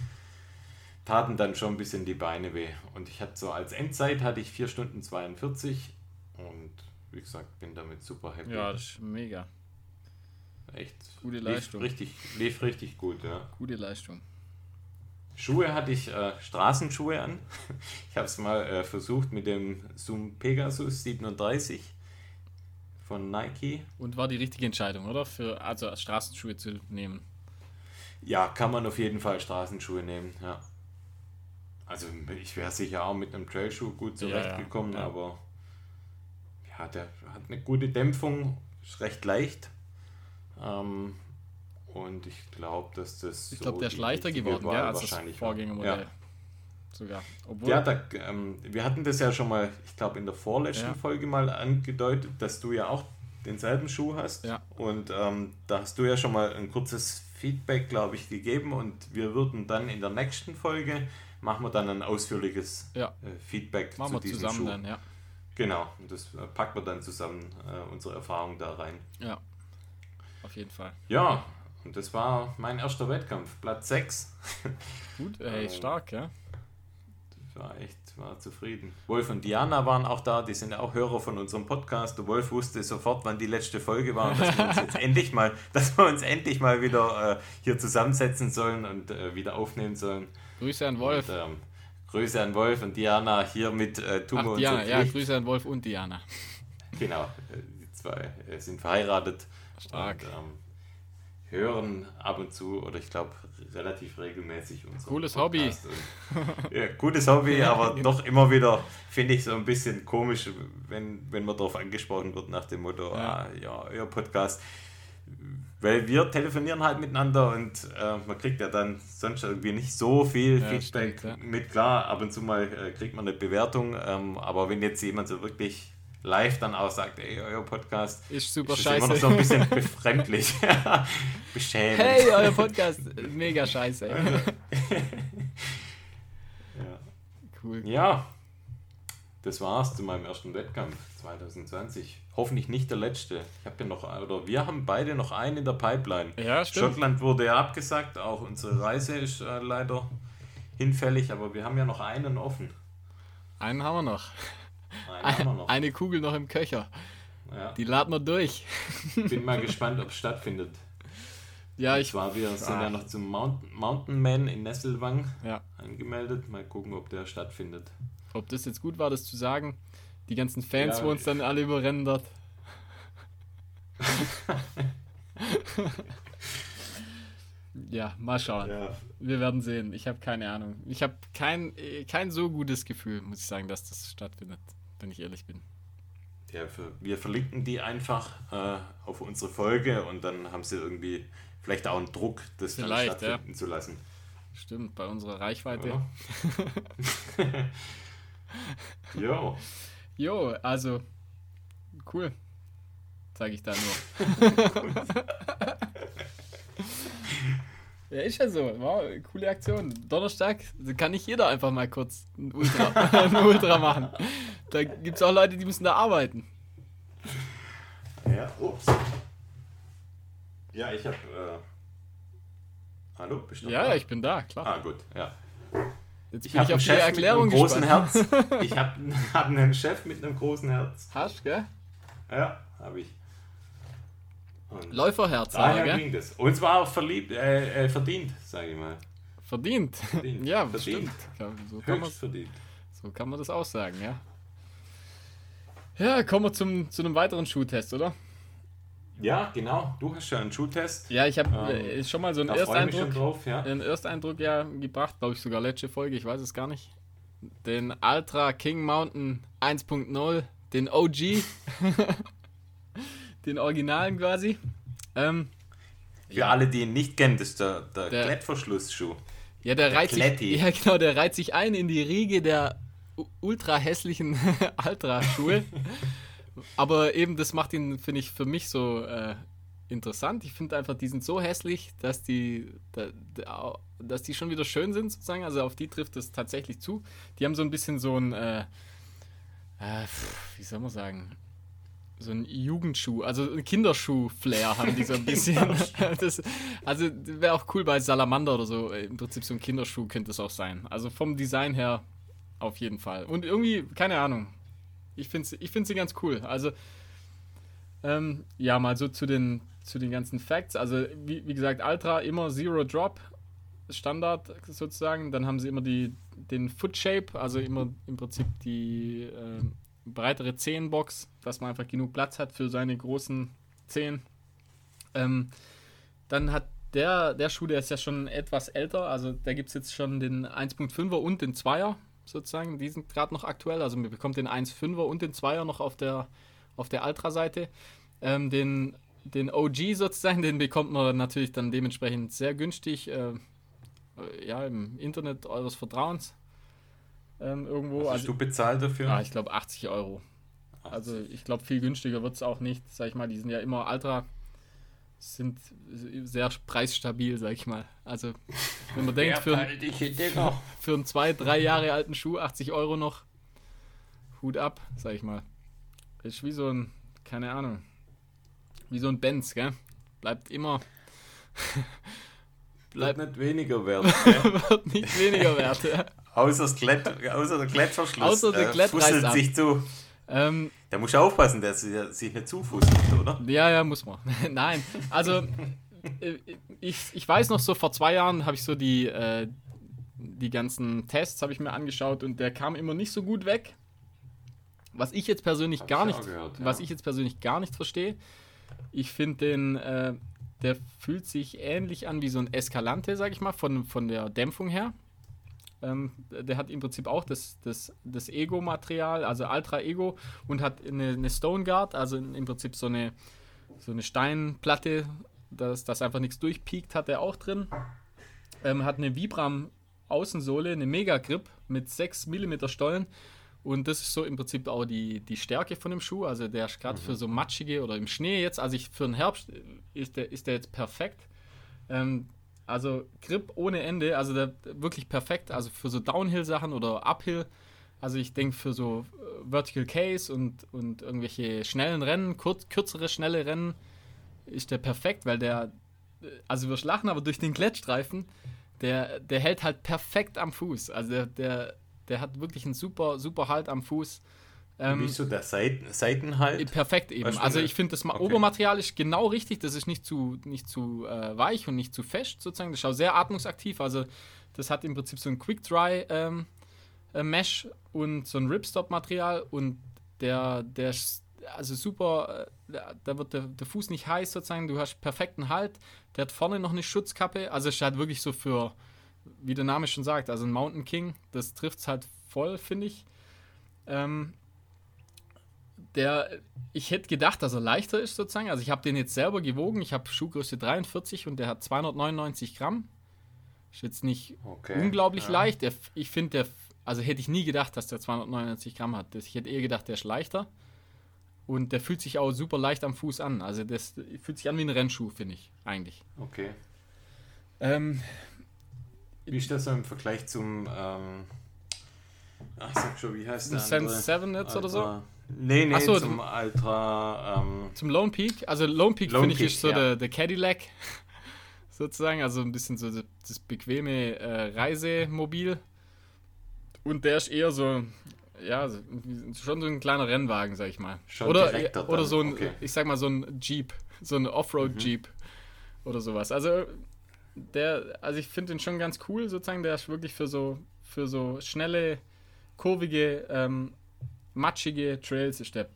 taten dann schon ein bisschen die Beine weh. Und ich hatte so als Endzeit hatte ich 4 Stunden 42 und wie gesagt, bin damit super happy. Ja, das ist mega. Echt. Gute lief Leistung. Richtig, lief richtig gut, ja. Gute Leistung. Schuhe hatte ich äh, Straßenschuhe an. Ich habe es mal äh, versucht mit dem Zoom Pegasus 37 von Nike. Und war die richtige Entscheidung, oder? Für also Straßenschuhe zu nehmen. Ja, kann man auf jeden Fall Straßenschuhe nehmen, ja. Also ich wäre sicher auch mit einem Trailschuh gut Ja, ja, zurechtgekommen, ja. aber ja, der hat eine gute Dämpfung, ist recht leicht. Ähm, und ich glaube, dass das. Ich so glaube, der ist leichter geworden, gell, als das. Vorgängermodell. Ja. Sogar. Obwohl, Ja, da, ähm, wir hatten das ja schon mal, ich glaube, in der vorletzten Ja. Folge mal angedeutet, dass du ja auch denselben Schuh hast. Ja. Und ähm, da hast du ja schon mal ein kurzes Feedback, glaube ich, gegeben. Und wir würden dann in der nächsten Folge, machen wir dann ein ausführliches Ja. äh, Feedback machen zu wir diesem zusammen Schuh. dann, ja. Genau, und das äh, packen wir dann zusammen, äh, unsere Erfahrung da rein. Ja. Auf jeden Fall. Ja, und das war mein erster Wettkampf, Platz 6. Gut, ey, Ähm, stark, ja. Ich war echt war zufrieden. Wolf und Diana waren auch da, die sind ja auch Hörer von unserem Podcast. Der Wolf wusste sofort, wann die letzte Folge war, und dass wir uns jetzt endlich mal, dass wir uns endlich mal wieder äh, hier zusammensetzen sollen und äh, wieder aufnehmen sollen. Grüße an Wolf. Und, ähm, Grüße an Wolf und Diana. Hiermit äh, tun wir Ach, uns Diana, ja. Grüße an Wolf und Diana. Genau, äh, die zwei äh, sind verheiratet. Stark. Und, ähm, hören ab und zu oder ich glaube relativ regelmäßig unseren Cooles Podcast. Und, ja, gutes Hobby, aber doch immer wieder finde ich so ein bisschen komisch, wenn, wenn man darauf angesprochen wird nach dem Motto, Ja. ja, ah, ja euer Podcast. Weil wir telefonieren halt miteinander und äh, man kriegt ja dann sonst irgendwie nicht so viel Ja, Feedback stimmt, ja. mit. Klar, ab und zu mal äh, kriegt man eine Bewertung, ähm, aber wenn jetzt jemand so wirklich live dann auch sagt, ey, euer Podcast, Ist super ist das immer noch scheiße. so ein bisschen befremdlich. Beschämend. Hey, euer Podcast, mega scheiße. ey. Ja. Cool. ja, das war's zu meinem ersten Wettkampf 2020. Hoffentlich nicht der letzte. Ich habe ja noch, oder wir haben beide noch einen in der Pipeline. Ja, stimmt. Schottland wurde ja abgesagt, auch unsere Reise ist äh, leider hinfällig, aber wir haben ja noch einen offen. Einen haben wir noch. Noch. Eine Kugel noch im Köcher. Ja. Die laden wir durch. Bin mal gespannt, ob es stattfindet. Ja, Und ich. zwar, wir sind Ah. ja noch zum Mountain, Mountain Man in Nesselwang Ja. angemeldet. Mal gucken, ob der stattfindet. Ob das jetzt gut war, das zu sagen. Die ganzen Fans, Ja, wo uns dann alle überrennen dort. ja, mal schauen. Ja, Wir werden sehen. Ich habe keine Ahnung. Ich habe kein, äh, kein so gutes Gefühl, muss ich sagen, dass das stattfindet, wenn ich ehrlich bin. Ja, für, wir verlinken die einfach äh, auf unsere Folge und dann haben sie irgendwie vielleicht auch einen Druck, das dann Vielleicht, stattfinden zu lassen. Stimmt, bei unserer Reichweite. Oder? jo, Jo, also cool. sage ich da nur. ja, ist ja so. Wow, coole Aktion. Donnerstag kann nicht jeder einfach mal kurz ein Ultra, ein Ultra machen. Da gibt es auch Leute, die müssen da arbeiten. Ja, ups. Ja, ich habe. Äh... Hallo, bist du Ja, da? ich bin da, klar. Ah, gut, ja. Jetzt bin ich, ich auf die Erklärung mit einem großen Herz. Ich habe hab einen Chef mit einem großen Herz. Hast, gell? Ja, habe ich. Und Läuferherz, daher ging das. Und zwar auch verliebt, äh, äh, verdient, sage ich mal. Verdient? verdient. ja, verdient. stimmt. So kann, man, verdient. so kann man das auch sagen, ja. Ja, kommen wir zum, zu einem weiteren Schuhtest, oder? Ja, genau. Du hast ja einen Schuhtest. Ja, ich habe ähm, äh, schon mal so einen Ersteindruck, drauf, ja. einen Ersteindruck ja gebracht, glaube ich sogar letzte Folge, ich weiß es gar nicht. Den Ultra King Mountain 1.0, den OG, den Originalen quasi. Ähm, Für ja. alle, die ihn nicht kennen, das ist der, der, der Klettverschlussschuh. Ja, der, der reiht sich, ja genau, der reiht sich ein in die Riege der ultra hässlichen Ultra-Schuhe. Aber eben, das macht ihn, finde ich, für mich so äh, interessant. Ich finde einfach, die sind so hässlich, dass die, da, da, dass die schon wieder schön sind, sozusagen. Also auf die trifft es tatsächlich zu. Die haben so ein bisschen so ein, äh, äh, wie soll man sagen, so ein Jugendschuh, also ein Kinderschuh-Flair haben die so ein bisschen. das, also wäre auch cool bei Salamander oder so. Im Prinzip so ein Kinderschuh könnte es auch sein. Also vom Design her auf jeden Fall. Und irgendwie, keine Ahnung. Ich finde ich find sie ganz cool. Also, ähm, ja, mal so zu den, zu den ganzen Facts. Also, wie, wie gesagt, Ultra immer Zero Drop. Standard sozusagen. Dann haben sie immer die, den Foot Shape, also immer im Prinzip die äh, breitere Zehenbox, dass man einfach genug Platz hat für seine großen Zehen. Ähm, dann hat der, der Schuh, der ist ja schon etwas älter, also da gibt es jetzt schon den 1.5er und den 2er sozusagen. Die sind gerade noch aktuell. Also man bekommt den 1,5er und den 2er noch auf der, auf der Ultra-Seite. Ähm, den, den OG sozusagen, den bekommt man natürlich dann dementsprechend sehr günstig. Äh, äh ja, im Internet eures Vertrauens. Ähm, irgendwo. Was hast also, du bezahlt dafür? Ja, ich glaube 80 Euro. 80. Also ich glaube, viel günstiger wird es auch nicht. Sag ich mal, die sind ja immer Ultra sind sehr preisstabil, sag ich mal. Also, wenn man denkt, für, für einen zwei, drei Jahre alten Schuh 80 Euro noch, Hut ab, sag ich mal. Ist wie so ein, keine Ahnung, wie so ein Benz, gell? Bleibt immer. bleibt nicht weniger wert. wird nicht weniger wert, ja. Außer, das Klett, außer der Klettverschluss. Außer der Klettreiß äh, sich zu. Ähm, da muss aufpassen, dass sie sich nicht zufußt, oder? Ja, ja, muss man. Nein, also äh, ich, ich weiß noch so, vor zwei Jahren habe ich so die, äh, die ganzen Tests habe ich mir angeschaut und der kam immer nicht so gut weg. Was ich jetzt persönlich hab gar nicht, gehört, ja. was ich jetzt persönlich gar nicht verstehe. Ich finde den, äh, der fühlt sich ähnlich an wie so ein Escalante, sag ich mal, von, von der Dämpfung her. Ähm, der hat im Prinzip auch das, das, das Ego-Material, also Ultra Ego, und hat eine, eine Stone Guard, also im Prinzip so eine, so eine Steinplatte, dass, dass einfach nichts durchpiekt, hat er auch drin. Ähm, hat eine Vibram Außensohle, eine Mega Grip mit 6 mm Stollen. Und das ist so im Prinzip auch die, die Stärke von dem Schuh. Also der ist gerade mhm. für so matschige oder im Schnee jetzt, also ich für den Herbst ist der, ist der jetzt perfekt. Ähm, also Grip ohne Ende, also der, wirklich perfekt. Also für so Downhill-Sachen oder Uphill. Also ich denke für so äh, Vertical Case und, und irgendwelche schnellen Rennen, kurz, kürzere, schnelle Rennen, ist der perfekt, weil der, also wir lachen, aber durch den Klettstreifen, der, der hält halt perfekt am Fuß. Also der, der, der hat wirklich einen super, super Halt am Fuß. Ähm, Wie so der Seiten, Seitenhalt? Äh, perfekt eben. Also ich finde, das okay. Obermaterial ist genau richtig. Das ist nicht zu, nicht zu äh, weich und nicht zu fest sozusagen. Das ist auch sehr atmungsaktiv. Also das hat im Prinzip so ein Quick Dry ähm, äh, Mesh und so ein Ripstop-Material und der, der ist also super, äh, da wird der, der, Fuß nicht heiß sozusagen. Du hast perfekten Halt. Der hat vorne noch eine Schutzkappe. Also es ist halt wirklich so für, wie der Name schon sagt, also ein Mountain King. Das trifft es halt voll, finde ich. Ähm, der, ich hätte gedacht, dass er leichter ist sozusagen. Also ich habe den jetzt selber gewogen. Ich habe Schuhgröße 43 und der hat 299 Gramm. Ist jetzt nicht okay, unglaublich ja. leicht. Der, ich finde, der, also hätte ich nie gedacht, dass der 299 Gramm hat. Ich hätte eher gedacht, der ist leichter. Und der fühlt sich auch super leicht am Fuß an. Also das fühlt sich an wie ein Rennschuh, finde ich, eigentlich. Okay. Ähm, wie ist das so im Vergleich zum, ähm, ach, sag schon, wie heißt der Sense 7 jetzt oder so? Nee, nee, so, zum Ultra. Ähm, zum Lone Peak. Also Lone Peak finde ich ist so ja. der, der Cadillac sozusagen. Also ein bisschen so das bequeme äh, Reisemobil. Und der ist eher so, ja, schon so ein kleiner Rennwagen, sag ich mal. Schon oder oder so ein, okay. ich sag mal, so ein Jeep, so ein Offroad-Jeep mhm. oder sowas. Also der, also ich finde den schon ganz cool, sozusagen. Der ist wirklich für so, für so schnelle, kurvige, ähm, matschige Trails ist der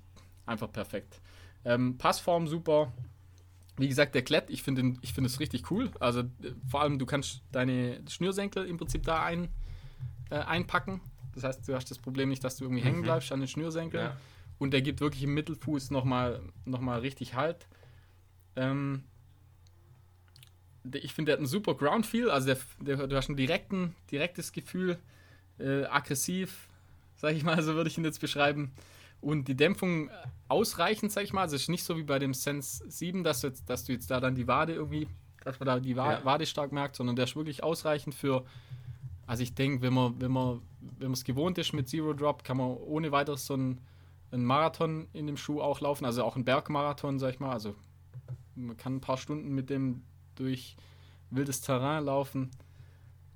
einfach perfekt. Ähm, Passform super. Wie gesagt, der Klett, ich finde find es richtig cool. Also vor allem, du kannst deine Schnürsenkel im Prinzip da ein, äh, einpacken. Das heißt, du hast das Problem nicht, dass du irgendwie mhm. hängen bleibst an den Schnürsenkeln. Ja. Und der gibt wirklich im Mittelfuß nochmal noch mal richtig Halt. Ähm, ich finde, der hat einen super Ground-Feel. Also der, der, du hast ein direkten, direktes Gefühl, äh, aggressiv, sag ich mal, so würde ich ihn jetzt beschreiben. Und die Dämpfung ausreichend, sag ich mal. Also es ist nicht so wie bei dem Sense 7, dass du jetzt, dass du jetzt da dann die Wade irgendwie, dass man da die Wade, ja. Wade stark merkt, sondern der ist wirklich ausreichend für. Also ich denke, wenn man, wenn man, wenn man es gewohnt ist mit Zero Drop, kann man ohne weiteres so einen, einen Marathon in dem Schuh auch laufen, also auch einen Bergmarathon, sag ich mal. Also man kann ein paar Stunden mit dem durch wildes Terrain laufen.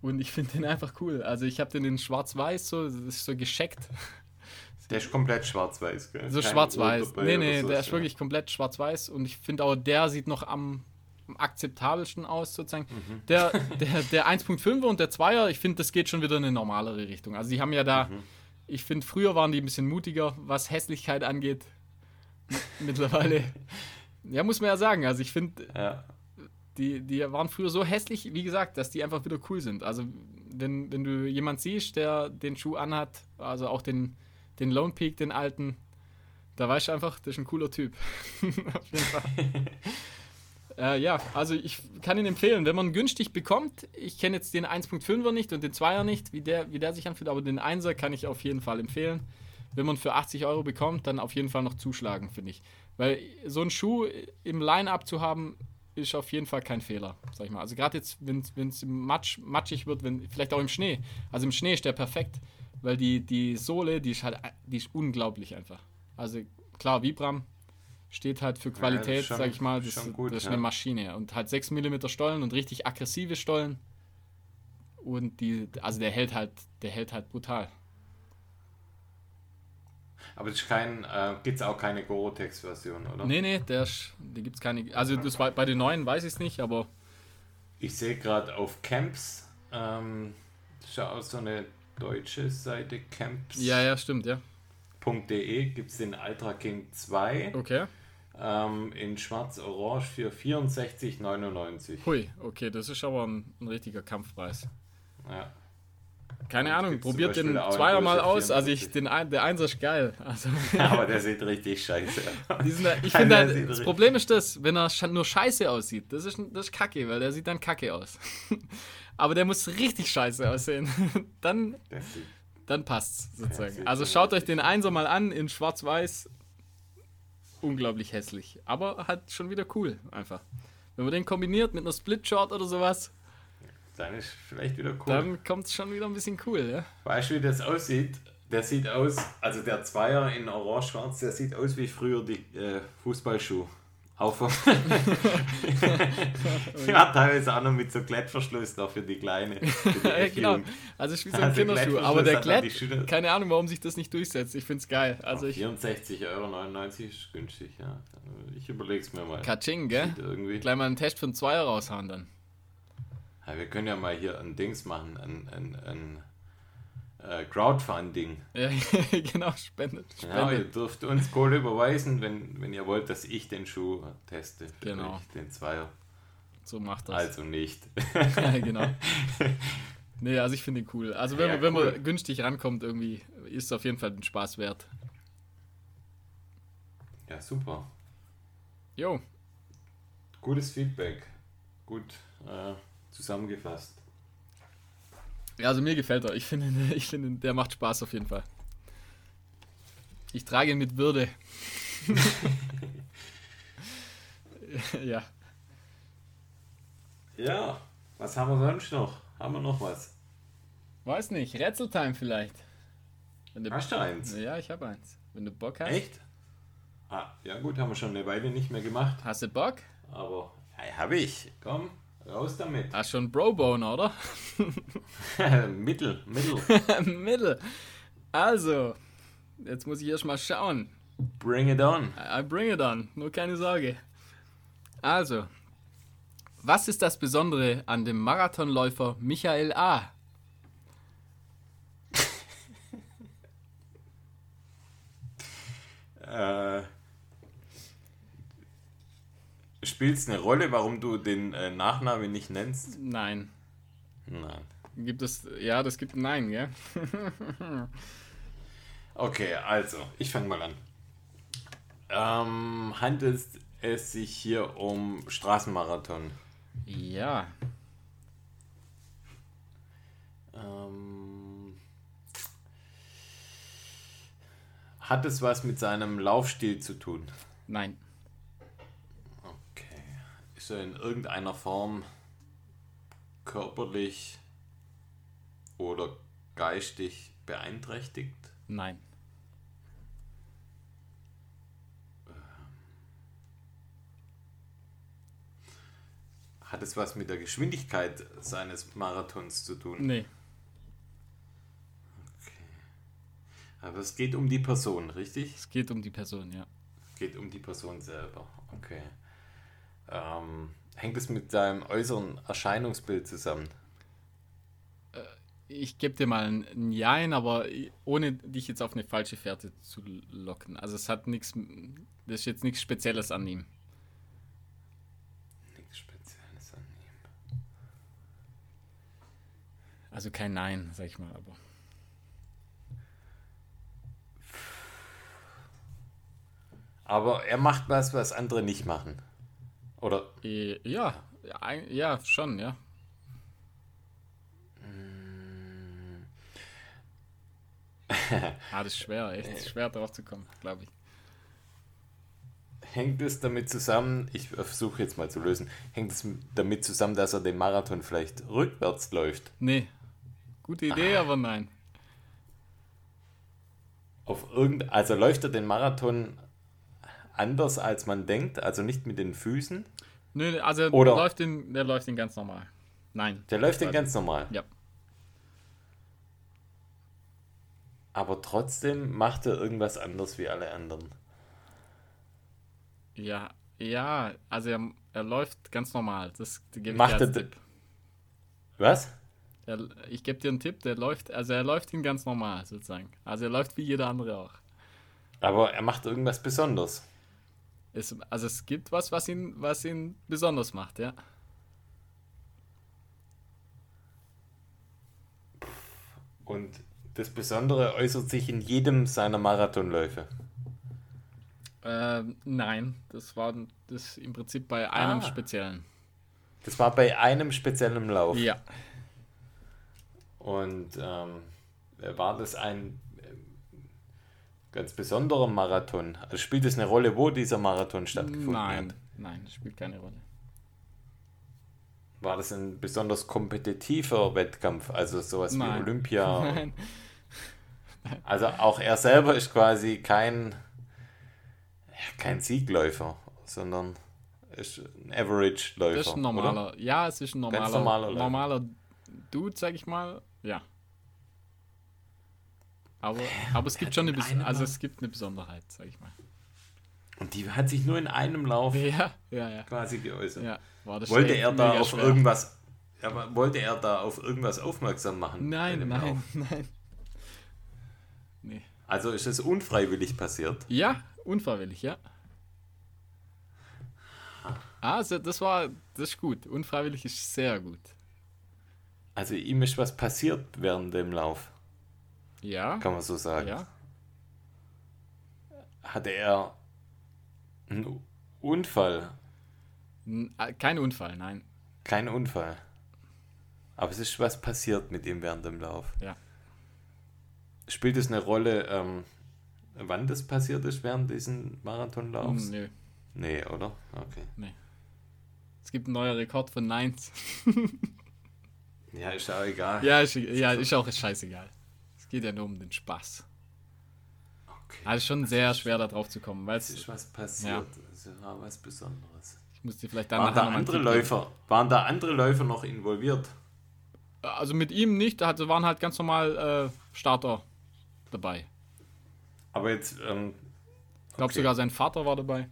Und ich finde den einfach cool. Also ich habe den in schwarz-weiß so, das ist so gescheckt. Der ist komplett schwarz-weiß, gell? So schwarz-weiß. Nee, nee, so der ist ja. wirklich komplett schwarz-weiß. Und ich finde auch, der sieht noch am, am akzeptabelsten aus, sozusagen. Mhm. Der, der, der 1.5er und der 2er, ich finde, das geht schon wieder in eine normalere Richtung. Also die haben ja da, mhm. ich finde, früher waren die ein bisschen mutiger, was Hässlichkeit angeht. Mittlerweile. Ja, muss man ja sagen. Also ich finde, ja die, die waren früher so hässlich, wie gesagt, dass die einfach wieder cool sind. Also, wenn, wenn du jemand siehst, der den Schuh anhat, also auch den, den Lone Peak, den alten, da weißt du einfach, das ist ein cooler Typ. Auf jeden Fall. äh, ja, also ich kann ihn empfehlen, wenn man günstig bekommt, ich kenne jetzt den 1.5er nicht und den 2er nicht, wie der, wie der sich anfühlt, aber den 1er kann ich auf jeden Fall empfehlen. Wenn man für 80 Euro bekommt, dann auf jeden Fall noch zuschlagen, finde ich. Weil so einen Schuh im Line-Up zu haben, ist auf jeden Fall kein Fehler, sag ich mal. Also gerade jetzt, wenn es matsch, matschig wird, wenn, vielleicht auch im Schnee. Also im Schnee ist der perfekt, weil die, die Sohle, die ist halt, die ist unglaublich einfach. Also klar, Vibram steht halt für Qualität, ja, schon, sag ich mal, das, gut, das ist ja. eine Maschine. Und halt 6 mm Stollen und richtig aggressive Stollen. Und die, also der hält halt, der hält halt brutal. Aber ist kein, äh, gibt es auch keine Gore-Tex-Version, oder? Nee, nee, der ist, die gibt es keine. Also das war, bei den neuen weiß ich es nicht, aber. Ich sehe gerade auf Camps, ähm, das ist ja auch so eine deutsche Seite, Camps. Ja, ja, stimmt, ja. .de gibt es den Ultra King 2. Okay. Ähm, in schwarz-orange für 64,99. Hui, okay, das ist aber ein, ein richtiger Kampfpreis. Ja. Keine Ahnung, probiert den Zweier mal aus. Also ich, den, der Einser ist geil. Also, aber der sieht richtig scheiße aus. ich finde, halt, das Problem ist das, wenn er nur scheiße aussieht, das ist, das ist kacke, weil der sieht dann kacke aus. aber der muss richtig scheiße aussehen. dann, dann passt's sozusagen. Also schaut euch den Einser mal an in schwarz-weiß. Unglaublich hässlich. Aber halt schon wieder cool, einfach. Wenn man den kombiniert mit einer Split-Short oder sowas, dann ist vielleicht wieder cool. Dann kommt es schon wieder ein bisschen cool, ja. Weißt du, wie das aussieht? Der sieht aus, also der Zweier in orange-schwarz, der sieht aus wie früher die äh, Fußballschuhe. Vom ja, teilweise auch noch mit so Klettverschluss da für die Kleine. Für die ja, genau. Also ist wie so ein also Kinderschuh. Aber der Klett, keine Ahnung, warum sich das nicht durchsetzt. Ich finde es geil. Also 64,99 Euro ist günstig, ja. Ich überlege es mir mal. Katsching, gell? Irgendwie. Gleich mal einen Test für einen Zweier raushauen dann. Ja, wir können ja mal hier ein Dings machen, ein, ein, ein äh, Crowdfunding. Ja, genau, spendet. spendet. Ja, ihr dürft uns Kohle überweisen, wenn, wenn ihr wollt, dass ich den Schuh teste. Genau. Den Zweier. So macht das. Also nicht. ja, genau. Nee, also ich finde ihn cool. Also wenn, ja, man, wenn cool. man günstig rankommt, irgendwie ist es auf jeden Fall den Spaß wert. Ja, super. Jo. Gutes Feedback. Gut. Äh, zusammengefasst. Ja, also mir gefällt er. Ich finde, ich finde, der macht Spaß auf jeden Fall. Ich trage ihn mit Würde. ja. Ja, was haben wir sonst noch? Haben wir noch was? Weiß nicht, Rätseltime vielleicht. Hast du eins? Ja, ich habe eins. Wenn du Bock hast. Echt? Ah, ja gut, haben wir schon eine Weile nicht mehr gemacht. Hast du Bock? Aber, ja, habe ich. Komm, raus damit. Hast schon Bro-Bone, oder? Mittel, Mittel. Mittel. Also, jetzt muss ich erst mal schauen. Bring it on. I bring it on, nur keine Sorge. Also, was ist das Besondere an dem Marathonläufer Michael A.? äh, Spielt es eine Rolle, warum du den äh, Nachnamen nicht nennst? Nein. Nein. Gibt es, ja, das gibt Nein, gell? okay, also, ich fange mal an. Ähm, handelt es sich hier um Straßenmarathon? Ja. Ähm, hat es was mit seinem Laufstil zu tun? Nein. In irgendeiner Form körperlich oder geistig beeinträchtigt? Nein. Hat es was mit der Geschwindigkeit seines Marathons zu tun? Nee. Okay. Aber es geht um die Person, richtig? Es geht um die Person, ja. Es geht um die Person selber. Okay. Ähm, hängt es mit deinem äußeren Erscheinungsbild zusammen? Äh, ich gebe dir mal ein, ein Jein, aber ohne dich jetzt auf eine falsche Fährte zu locken. Also es hat nichts, das ist jetzt nichts Spezielles an ihm. Also kein Nein, sag ich mal, aber. Aber er macht was, was andere nicht machen. Oder? Äh, ja, ja, schon, ja. ah, das ist schwer, echt schwer drauf zu kommen, glaube ich. Hängt es damit zusammen, ich versuche jetzt mal zu lösen, hängt es damit zusammen, dass er den Marathon vielleicht rückwärts läuft? Nee, Gute Idee, ah. aber nein. Auf irgend, also läuft er den Marathon anders als man denkt, also nicht mit den Füßen? Nö, also Oder läuft den, der läuft den ganz normal. Nein. Der läuft den ganz normal. Ja. Aber trotzdem macht er irgendwas anders wie alle anderen. Ja, ja, also er, er läuft ganz normal. Das gebe ich macht er Tipp. Was? Der, ich gebe dir einen Tipp, der läuft, also er läuft ihn ganz normal sozusagen. Also er läuft wie jeder andere auch. Aber er macht irgendwas Besonderes. Es, also es gibt was, was ihn, was ihn besonders macht, ja. Und das Besondere äußert sich in jedem seiner Marathonläufe. Äh, nein, das war das im Prinzip bei einem ah. speziellen. Das war bei einem speziellen Lauf. Ja. Und ähm, war das ein ganz besonderer Marathon? Also spielt es eine Rolle, wo dieser Marathon stattgefunden nein, hat? Nein, das spielt keine Rolle. War das ein besonders kompetitiver Wettkampf, also sowas nein. wie Olympia? Nein. Also auch er selber ist quasi kein, kein Siegläufer, sondern ist ein Average-Läufer. Das ist ein normaler, oder? ja, es ist ein normaler, normaler, normaler Dude, sag ich mal, ja. Aber, aber es gibt schon eine, Bes also es gibt eine Besonderheit, sag ich mal. Und die hat sich nur in einem Lauf ja, ja, ja. quasi geäußert. Ja, wollte er da auf schwer. irgendwas aber wollte er da auf irgendwas aufmerksam machen? Nein, nein, Lauf? nein. Nee. Also ist es unfreiwillig passiert? Ja, unfreiwillig, ja. Ah, also das war, das ist gut. Unfreiwillig ist sehr gut. Also ihm ist was passiert während dem Lauf. Ja. Kann man so sagen. Ja. Hatte er einen Unfall? Äh, kein Unfall, nein. Kein Unfall. Aber es ist was passiert mit ihm während dem Lauf. Ja. Spielt es eine Rolle, ähm, wann das passiert ist während diesen Marathonlaufs? Nö. Nee, oder? Okay. Nee. Es gibt einen neuen Rekord von Nines. ja, ist auch egal. Ja, ist, ja, ist auch scheißegal. Geht ja nur um den Spaß. Okay. Also schon sehr schwer da drauf zu kommen. Weil es ist was passiert. Ja. Das ist ja was Besonderes. Ich muss dir vielleicht waren da andere Läufer, Waren da andere Läufer noch involviert? Also mit ihm nicht, da waren halt ganz normal äh, Starter dabei. Aber jetzt. Ähm, ich glaube okay. sogar sein Vater war dabei.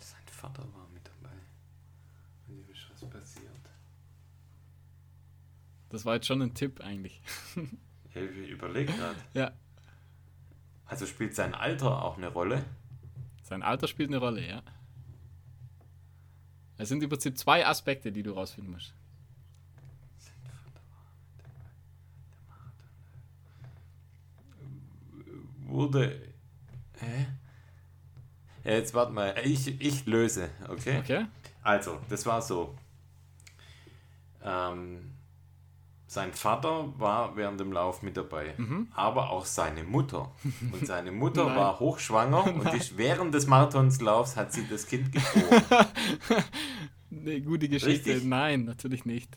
Sein Vater war mit dabei. Und ist was passiert. Das war jetzt schon ein Tipp eigentlich. ich überlege gerade. Ja. Also spielt sein Alter auch eine Rolle? Sein Alter spielt eine Rolle, ja. Es sind im Prinzip zwei Aspekte, die du rausfinden musst. Wurde. Hä? Ja, jetzt warte mal. Ich, ich löse, okay? Okay. Also, das war so. Ähm, sein Vater war während dem Lauf mit dabei, mhm. aber auch seine Mutter. Und seine Mutter war hochschwanger und ist während des Marathonslaufs hat sie das Kind geboren. nee, gute Geschichte. Richtig? Nein, natürlich nicht.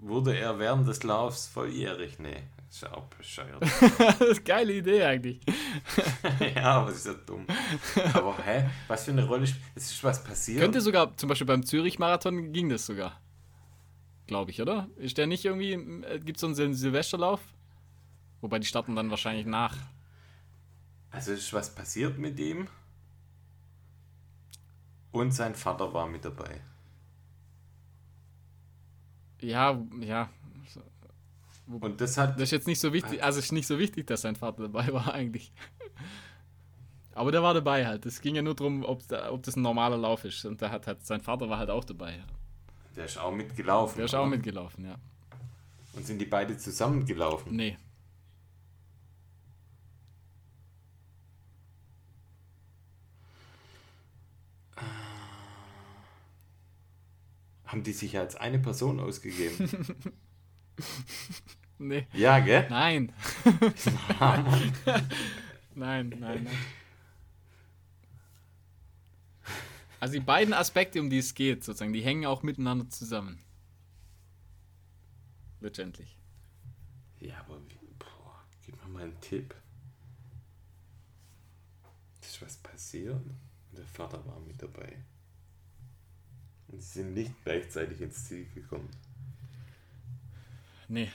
Wurde er während des Laufs volljährig? Nee. Das ist auch bescheuert. das ist eine geile Idee eigentlich. ja, aber ist ja dumm. Aber hä? Was für eine Rolle spielt. Es ist was passiert? Könnte sogar, zum Beispiel beim Zürich-Marathon ging das sogar. Glaube ich, oder? Ist der nicht irgendwie. Äh, Gibt es so einen Silvesterlauf? Wobei die starten dann wahrscheinlich nach. Also ist was passiert mit ihm? Und sein Vater war mit dabei. Ja, ja, und das hat. Das ist jetzt nicht so wichtig, also ist nicht so wichtig, dass sein Vater dabei war eigentlich. Aber der war dabei halt. Es ging ja nur darum, ob, ob das ein normaler Lauf ist. Und da hat halt, sein Vater war halt auch dabei. Der ist auch mitgelaufen. Der ist oder? auch mitgelaufen, ja. Und sind die beide zusammengelaufen? Nee. Haben die sich als eine Person ausgegeben? nee. Ja, gell? Nein. nein, nein, nein. Also die beiden Aspekte, um die es geht, sozusagen, die hängen auch miteinander zusammen. Letztendlich. Ja, aber boah, gib mir mal einen Tipp. Ist was passiert? Der Vater war mit dabei. Und sie sind nicht gleichzeitig ins Ziel gekommen. Nee.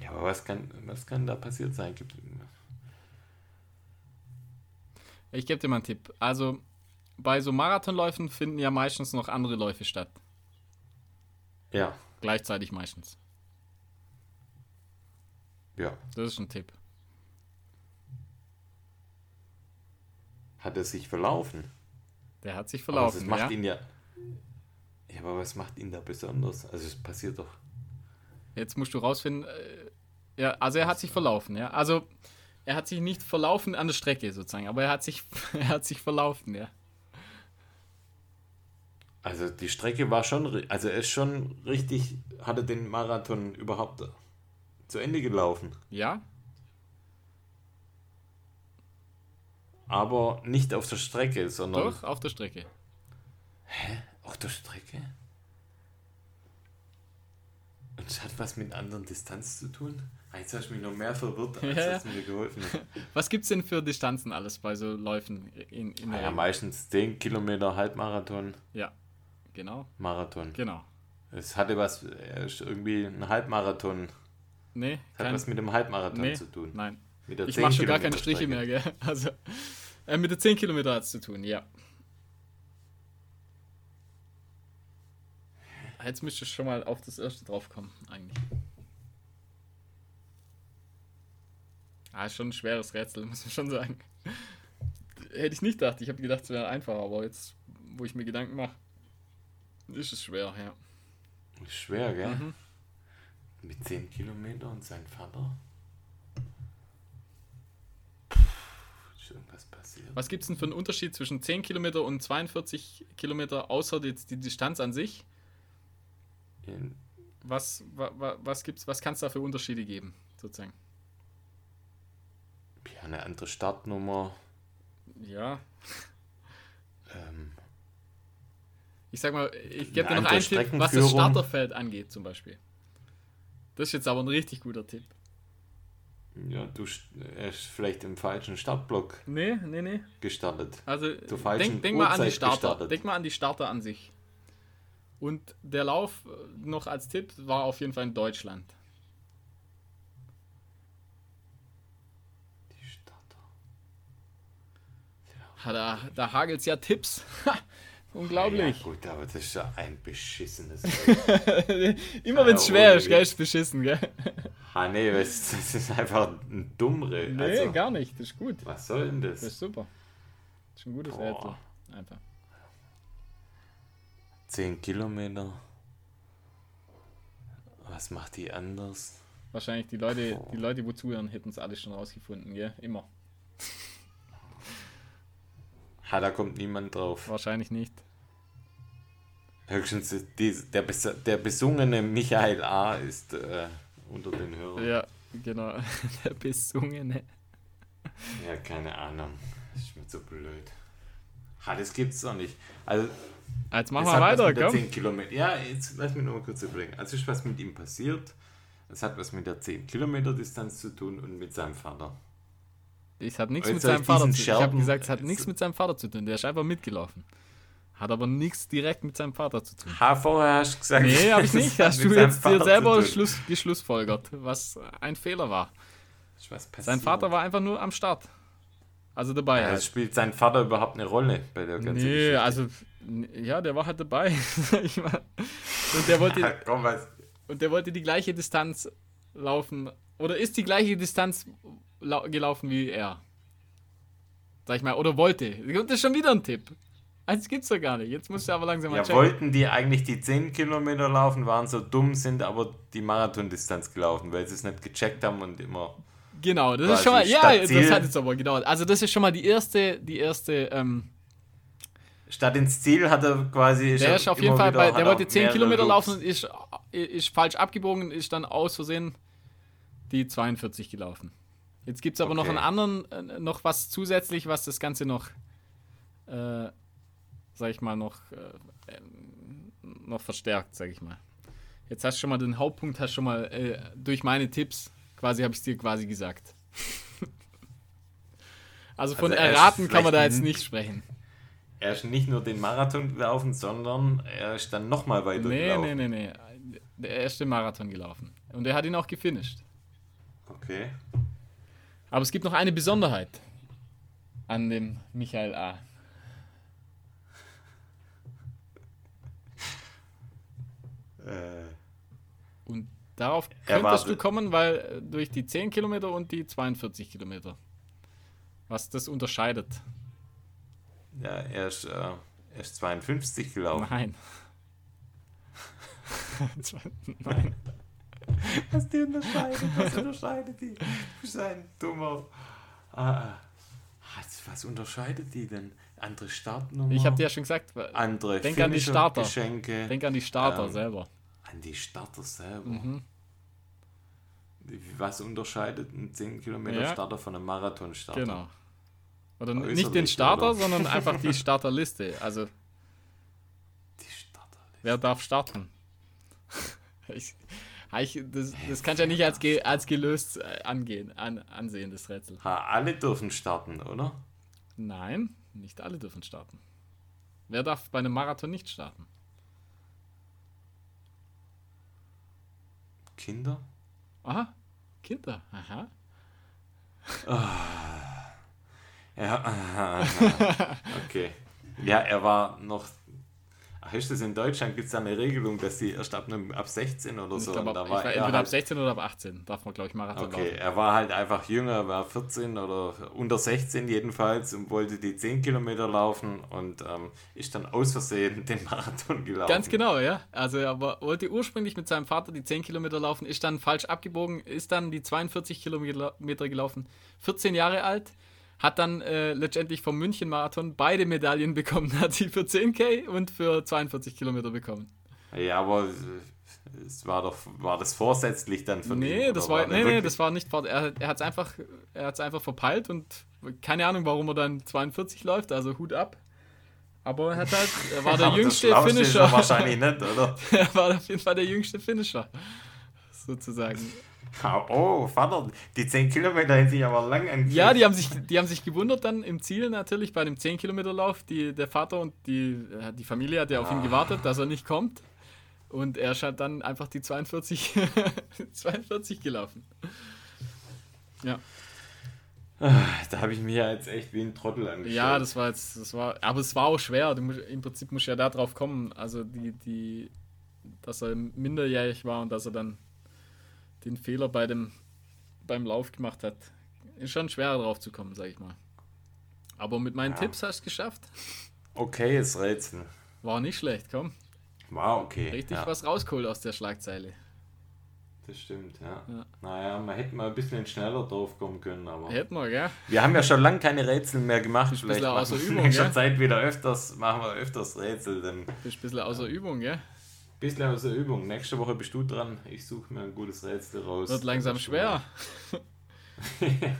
Ja, aber was kann, was kann da passiert sein? Gibt, ich gebe dir mal einen Tipp. Also, bei so Marathonläufen finden ja meistens noch andere Läufe statt. Ja. Gleichzeitig meistens. Ja. Das ist ein Tipp. Hat er sich verlaufen? Der hat sich verlaufen. Aber das macht ja. ihn ja ja, aber was macht ihn da besonders? Also es passiert doch. Jetzt musst du rausfinden. Äh, ja, also er hat sich verlaufen, ja. Also er hat sich nicht verlaufen an der Strecke sozusagen, aber er hat sich, er hat sich verlaufen, ja. Also die Strecke war schon, also er ist schon richtig, hatte den Marathon überhaupt zu Ende gelaufen. Ja. Aber nicht auf der Strecke, sondern. Doch, auf der Strecke. Hä? Auf der Strecke? Und es hat was mit anderen Distanz zu tun? Ah, jetzt hast du mich noch mehr verwirrt, als ja. es mir geholfen hat. Was gibt es denn für Distanzen alles bei so Läufen? In, in ah, ja, meistens 10 Kilometer Halbmarathon. Ja, genau. Marathon. Genau. Es hatte was, irgendwie ein Halbmarathon. Nee. Es hat kein, was mit dem Halbmarathon nee, zu tun. Nein. ich mache schon gar keine Striche mehr, gell? Also, äh, mit den 10 Kilometer hat es zu tun, ja. Jetzt müsste ich schon mal auf das erste drauf kommen, eigentlich. Ah, ist schon ein schweres Rätsel, muss man schon sagen. Hätte ich nicht gedacht. Ich habe gedacht, es wäre einfacher, aber jetzt, wo ich mir Gedanken mache, ist es schwer, ja. Ist schwer, gell? Mhm. Mit 10 Kilometer und sein Vater? Irgendwas passiert? Was gibt es denn für einen Unterschied zwischen 10 Kilometer und 42 Kilometer, außer jetzt die Distanz an sich? Was, wa, wa, was, gibt's, was kann es da für Unterschiede geben, sozusagen? ja, eine andere Startnummer. Ja, Ähm, ich sag mal, ich gebe dir noch einen Tipp, was das. Starterfeld angeht, zum Beispiel. Das ist jetzt aber ein richtig guter Tipp. ja, du st- er ist vielleicht im falschen Startblock Nee, nee, nee. gestartet. Also Zur falschen denk, denk mal an die Starter. gestartet. Denk mal an die Starter an sich. Und der Lauf, äh, noch als Tipp, war auf jeden Fall in Deutschland. Die Starter. Ha, Da, da hagelt es ja Tipps. Unglaublich. Ja, gut, aber das ist ja ein beschissenes. Immer wenn es Ja, schwer ist, gell, ist beschissen, gell? ah, nee, das, das ist einfach ein Dummre. Nee, also, gar nicht. Das ist gut. was soll denn das? Das ist super. Das ist ein gutes. Rätsel. Einfach. 10 Kilometer. Was macht die anders? Wahrscheinlich die Leute, die Leute, wo zuhören, hätten es alles schon rausgefunden, gell? Immer. Ha, da kommt niemand drauf. Wahrscheinlich nicht. Höchstens die, der, der besungene Michael A. ist äh, unter den Hörern. Ja, genau. Der Besungene. Ja, keine Ahnung. Das ist mir zu blöd. Ha, das gibt's doch nicht. Also, Jetzt machen es wir weiter, mit komm. 10 Kilometer. Ja, jetzt lass mich noch mal kurz überlegen. Also ist was mit ihm passiert. Es hat was mit der 10 Kilometer Distanz zu tun und mit seinem Vater. Es hat nichts mit ich seinem Vater zu tun. Ich habe gesagt, es hat nichts mit seinem Vater zu tun. Der ist einfach mitgelaufen. Hat aber nichts direkt mit seinem Vater zu tun. Ha, vorher hast du gesagt. Nee, habe ich nicht. Hast du jetzt Vater dir selber. Schluss, geschlussfolgert, was ein Fehler war. Sein Vater war einfach nur am Start. Also dabei. Ja, halt. spielt sein Vater überhaupt eine Rolle bei der ganzen Nee, Geschichte? also ja, der war halt dabei. und der wollte Ha, komm, und der wollte die gleiche Distanz laufen oder ist die gleiche Distanz lau gelaufen wie er. Sag ich mal, oder wollte. Das ist schon wieder ein Tipp. Eins gibt's doch gar nicht. Jetzt musst du aber langsam mal Ja, checken. wollten die eigentlich die 10 Kilometer laufen, waren so dumm, sind aber die Marathondistanz gelaufen, weil sie es nicht gecheckt haben und immer. Genau, das ist schon mal. Ja, Stadtziel. das hat jetzt aber gedauert. Also das ist schon mal die erste, die erste. Ähm, Statt ins Ziel hat er quasi. der ist auf jeden Fall bei. Der er wollte 10 mehrere Kilometer Loops. laufen und ist, ist falsch abgebogen, ist dann aus Versehen die 42 gelaufen. Jetzt gibt es aber noch Okay. einen anderen, äh, noch was zusätzlich, was das Ganze noch, äh, sag ich mal, noch, äh, noch verstärkt, sag ich mal. Jetzt hast du schon mal den Hauptpunkt, hast schon mal äh, durch meine Tipps, quasi habe ich es dir quasi gesagt. also von Also er erraten kann man da jetzt nicht sprechen. Er ist nicht nur den Marathon gelaufen, sondern er ist dann nochmal weiter Nee, gelaufen. nee, nee, nee. Der erste Marathon gelaufen. Und er hat ihn auch gefinisht. Okay. Aber es gibt noch eine Besonderheit an dem Michael A. Äh, Und darauf Er könntest du kommen, weil äh, durch die 10 Kilometer und die 42 Kilometer. Was das unterscheidet. Ja, er ist, äh, er ist 52 gelaufen. Nein. Nein. Was die unterscheidet, was unterscheidet die? Du bist ein dummer. Ah, was, was unterscheidet die denn? Andere Startnummer? Ich habe dir ja schon gesagt, andere Denk an die Starter. Geschenke. denk an die Starter Ähm, selber. An die Starter selber. Mhm. Was unterscheidet ein 10 Kilometer Ja. Starter von einem Marathon-Starter? Genau. Oder Äußerlich, nicht den Starter, oder? sondern einfach die Starterliste. Also, Die Starter. wer darf starten? Ich, ich, das, das kannst ja nicht als, ge, als gelöst äh, angehen, an, ansehen, das Rätsel. Ha, alle dürfen starten, oder? Nein, nicht alle dürfen starten. Wer darf bei einem Marathon nicht starten? Kinder? Aha, Kinder. Aha. Ja, okay. Ja, er war noch. Ach, ist das in Deutschland? Gibt es da eine Regelung, dass die erst ab, ab 16 oder Ich so? und da ab- ich war er entweder ab halt, 16 oder ab 18 darf man, glaube ich, Marathon Okay, laufen. er war halt einfach jünger, war 14 oder unter 16 jedenfalls und wollte die 10 Kilometer laufen und ähm, ist dann aus Versehen den Marathon gelaufen. Ganz genau, ja. Also er wollte ursprünglich mit seinem Vater die 10 Kilometer laufen, ist dann falsch abgebogen, ist dann die 42 Kilometer gelaufen, 14 Jahre alt, hat dann äh, letztendlich vom München-Marathon beide Medaillen bekommen. Hat sie für 10k und für 42 Kilometer bekommen. Ja, aber es war doch war das vorsätzlich dann von nee, ihm, das war, war nee, nee, das war nicht er, er hat es einfach er hat's einfach verpeilt und keine Ahnung, warum er dann 42 läuft, also Hut ab. Aber er hat halt er war der jüngste Finisher. wahrscheinlich nicht, oder? er war auf jeden Fall der jüngste Finisher sozusagen. Oh, Vater, die 10 Kilometer hätten sich aber lang entwickelt. Ja, die haben, sich, die haben sich gewundert dann im Ziel natürlich bei dem 10 Kilometer Lauf. Die, der Vater und die, äh, die Familie hat ja auf ihn ah. gewartet, dass er nicht kommt. Und er ist dann einfach die 42, 42 gelaufen. Ja. Da habe ich mir ja jetzt echt wie ein Trottel angeschaut. Ja, das war jetzt, das war, aber es war auch schwer. Musst, Im Prinzip musst du ja da drauf kommen, also die, die, dass er minderjährig war und dass er dann den Fehler bei dem, beim Lauf gemacht hat. Ist schon schwerer drauf zu kommen, sag ich mal. Aber mit meinen ja. Tipps hast du es geschafft. Okay, jetzt Rätsel. War nicht schlecht, komm. War okay. Richtig ja. was rausgeholt aus der Schlagzeile. Das stimmt, ja. ja. Naja, man hätte mal ein bisschen schneller drauf kommen können, aber. Hätten wir, gell? Wir haben ja schon lange keine Rätsel mehr gemacht. Vielleicht machen außer Übung, schon Zeit wieder öfters, machen wir öfters Rätsel. Dann, Bist ein bisschen außer Übung, gell? Bisschen aus der Übung. Nächste Woche bist du dran. Ich suche mir ein gutes Rätsel raus. Wird langsam schwer. ja.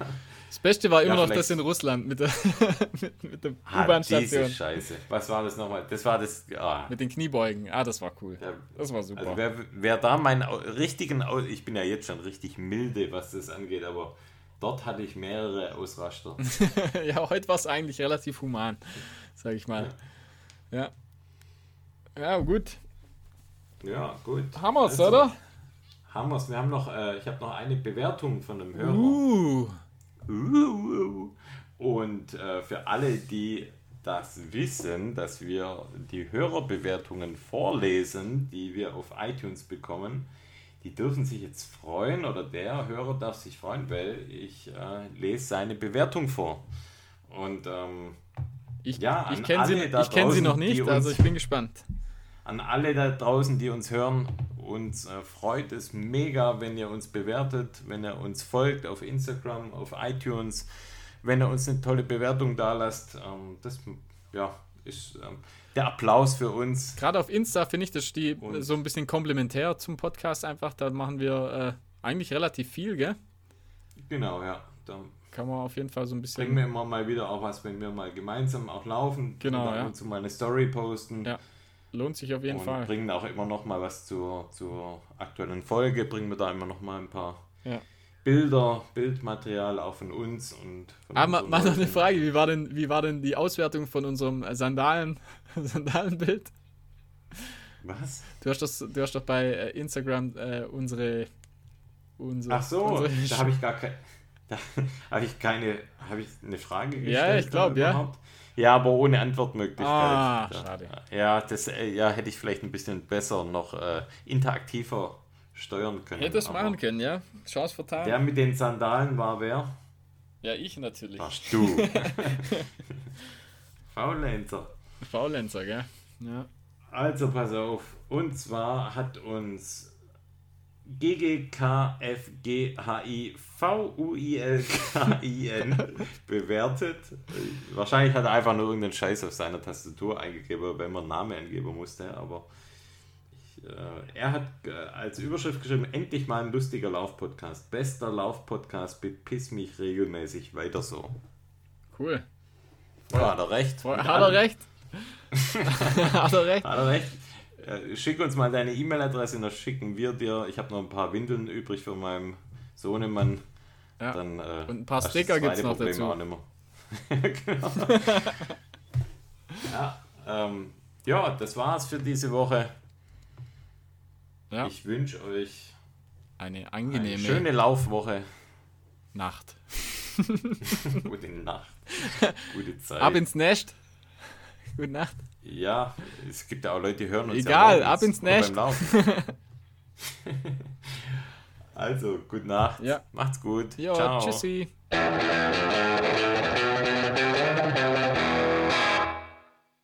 Das Beste war immer ja, noch das in Russland mit der, mit, mit der ah, U-Bahn-Station. Scheiße. Was war das nochmal? Das war das. Ah. Mit den Kniebeugen. Ah, das war cool. Ja, das war super. Also wer, wer da meinen richtigen. Ich bin ja jetzt schon richtig milde, was das angeht, aber dort hatte ich mehrere Ausraster. ja, heute war es eigentlich relativ human, sag ich mal. Ja. Ja, gut. Ja, gut. Hammers, also, oder? Hammers. Wir haben noch, äh, ich habe noch eine Bewertung von einem Hörer. Uh. Uh. Und äh, für alle, die das wissen, dass wir die Hörerbewertungen vorlesen, die wir auf iTunes bekommen, die dürfen sich jetzt freuen oder der Hörer darf sich freuen, weil ich äh, lese seine Bewertung vor. Und ähm, ich, ja, ich kenne sie, kenn sie noch nicht, also ich bin gespannt an alle da draußen, die uns hören. Uns äh, freut es mega, wenn ihr uns bewertet, wenn ihr uns folgt auf Instagram, auf iTunes, wenn ihr uns eine tolle Bewertung da lasst. Ähm, das ja, ist ähm, der Applaus für uns. Gerade auf Insta finde ich das die, so ein bisschen komplementär zum Podcast einfach. Da machen wir äh, eigentlich relativ viel, gell? Genau, ja. Da kann man auf jeden Fall so ein bisschen. Bringen wir immer mal wieder auch was, wenn wir mal gemeinsam auch laufen. Genau. Und ja. mal eine Story posten. Ja lohnt sich auf jeden und Fall. bringen auch immer noch mal was zur, zur aktuellen Folge, bringen wir da immer noch mal ein paar ja. Bilder, Bildmaterial auch von uns und von Aber mal noch eine Frage, wie war denn, wie war denn die Auswertung von unserem Sandalen, Sandalenbild? Was? Du hast, das, du hast doch bei äh, Instagram äh, unsere, unsere Ach so, unsere da habe ich gar keine da habe ich keine habe ich eine Frage gestellt. Ja, ich glaube, ja. Ja, aber ohne Antwortmöglichkeit. Ah, schade. Ja, das äh, ja, hätte ich vielleicht ein bisschen besser noch äh, interaktiver steuern können. Hätte es machen können, ja. Chance vertan. Der mit den Sandalen war wer? Ja, ich natürlich. Ach du. Faulenzer. Faulenzer, gell? Ja. Also pass auf. Und zwar hat uns GGKFGHIVUILKIN bewertet. Wahrscheinlich hat er einfach nur irgendeinen Scheiß auf seiner Tastatur eingegeben, wenn man Name eingeben musste, aber ich, äh, er hat äh, als Überschrift geschrieben, endlich mal ein lustiger Laufpodcast. Bester Laufpodcast, bepiss mich regelmäßig weiter so. Cool. Ja, hat er recht. Hat er recht? hat er recht? Hat er recht? Äh, schick uns mal deine E-Mail-Adresse, dann schicken wir dir. Ich habe noch ein paar Windeln übrig für meinen Sohnemann. Ja. Dann, äh, Und ein paar Sticker gibt es noch Probleme dazu. Auch nicht mehr. genau. ja, ähm, ja, das war's für diese Woche. Ja. Ich wünsche euch eine angenehme, eine schöne Laufwoche. Nacht. Gute Nacht. Gute Zeit. Ab ins Nest. Gute Nacht. Ja, es gibt ja auch Leute, die hören uns Egal, ja ab ins Nest. also, gute Nacht. Ja. Macht's gut. Jo, Ciao. Tschüssi.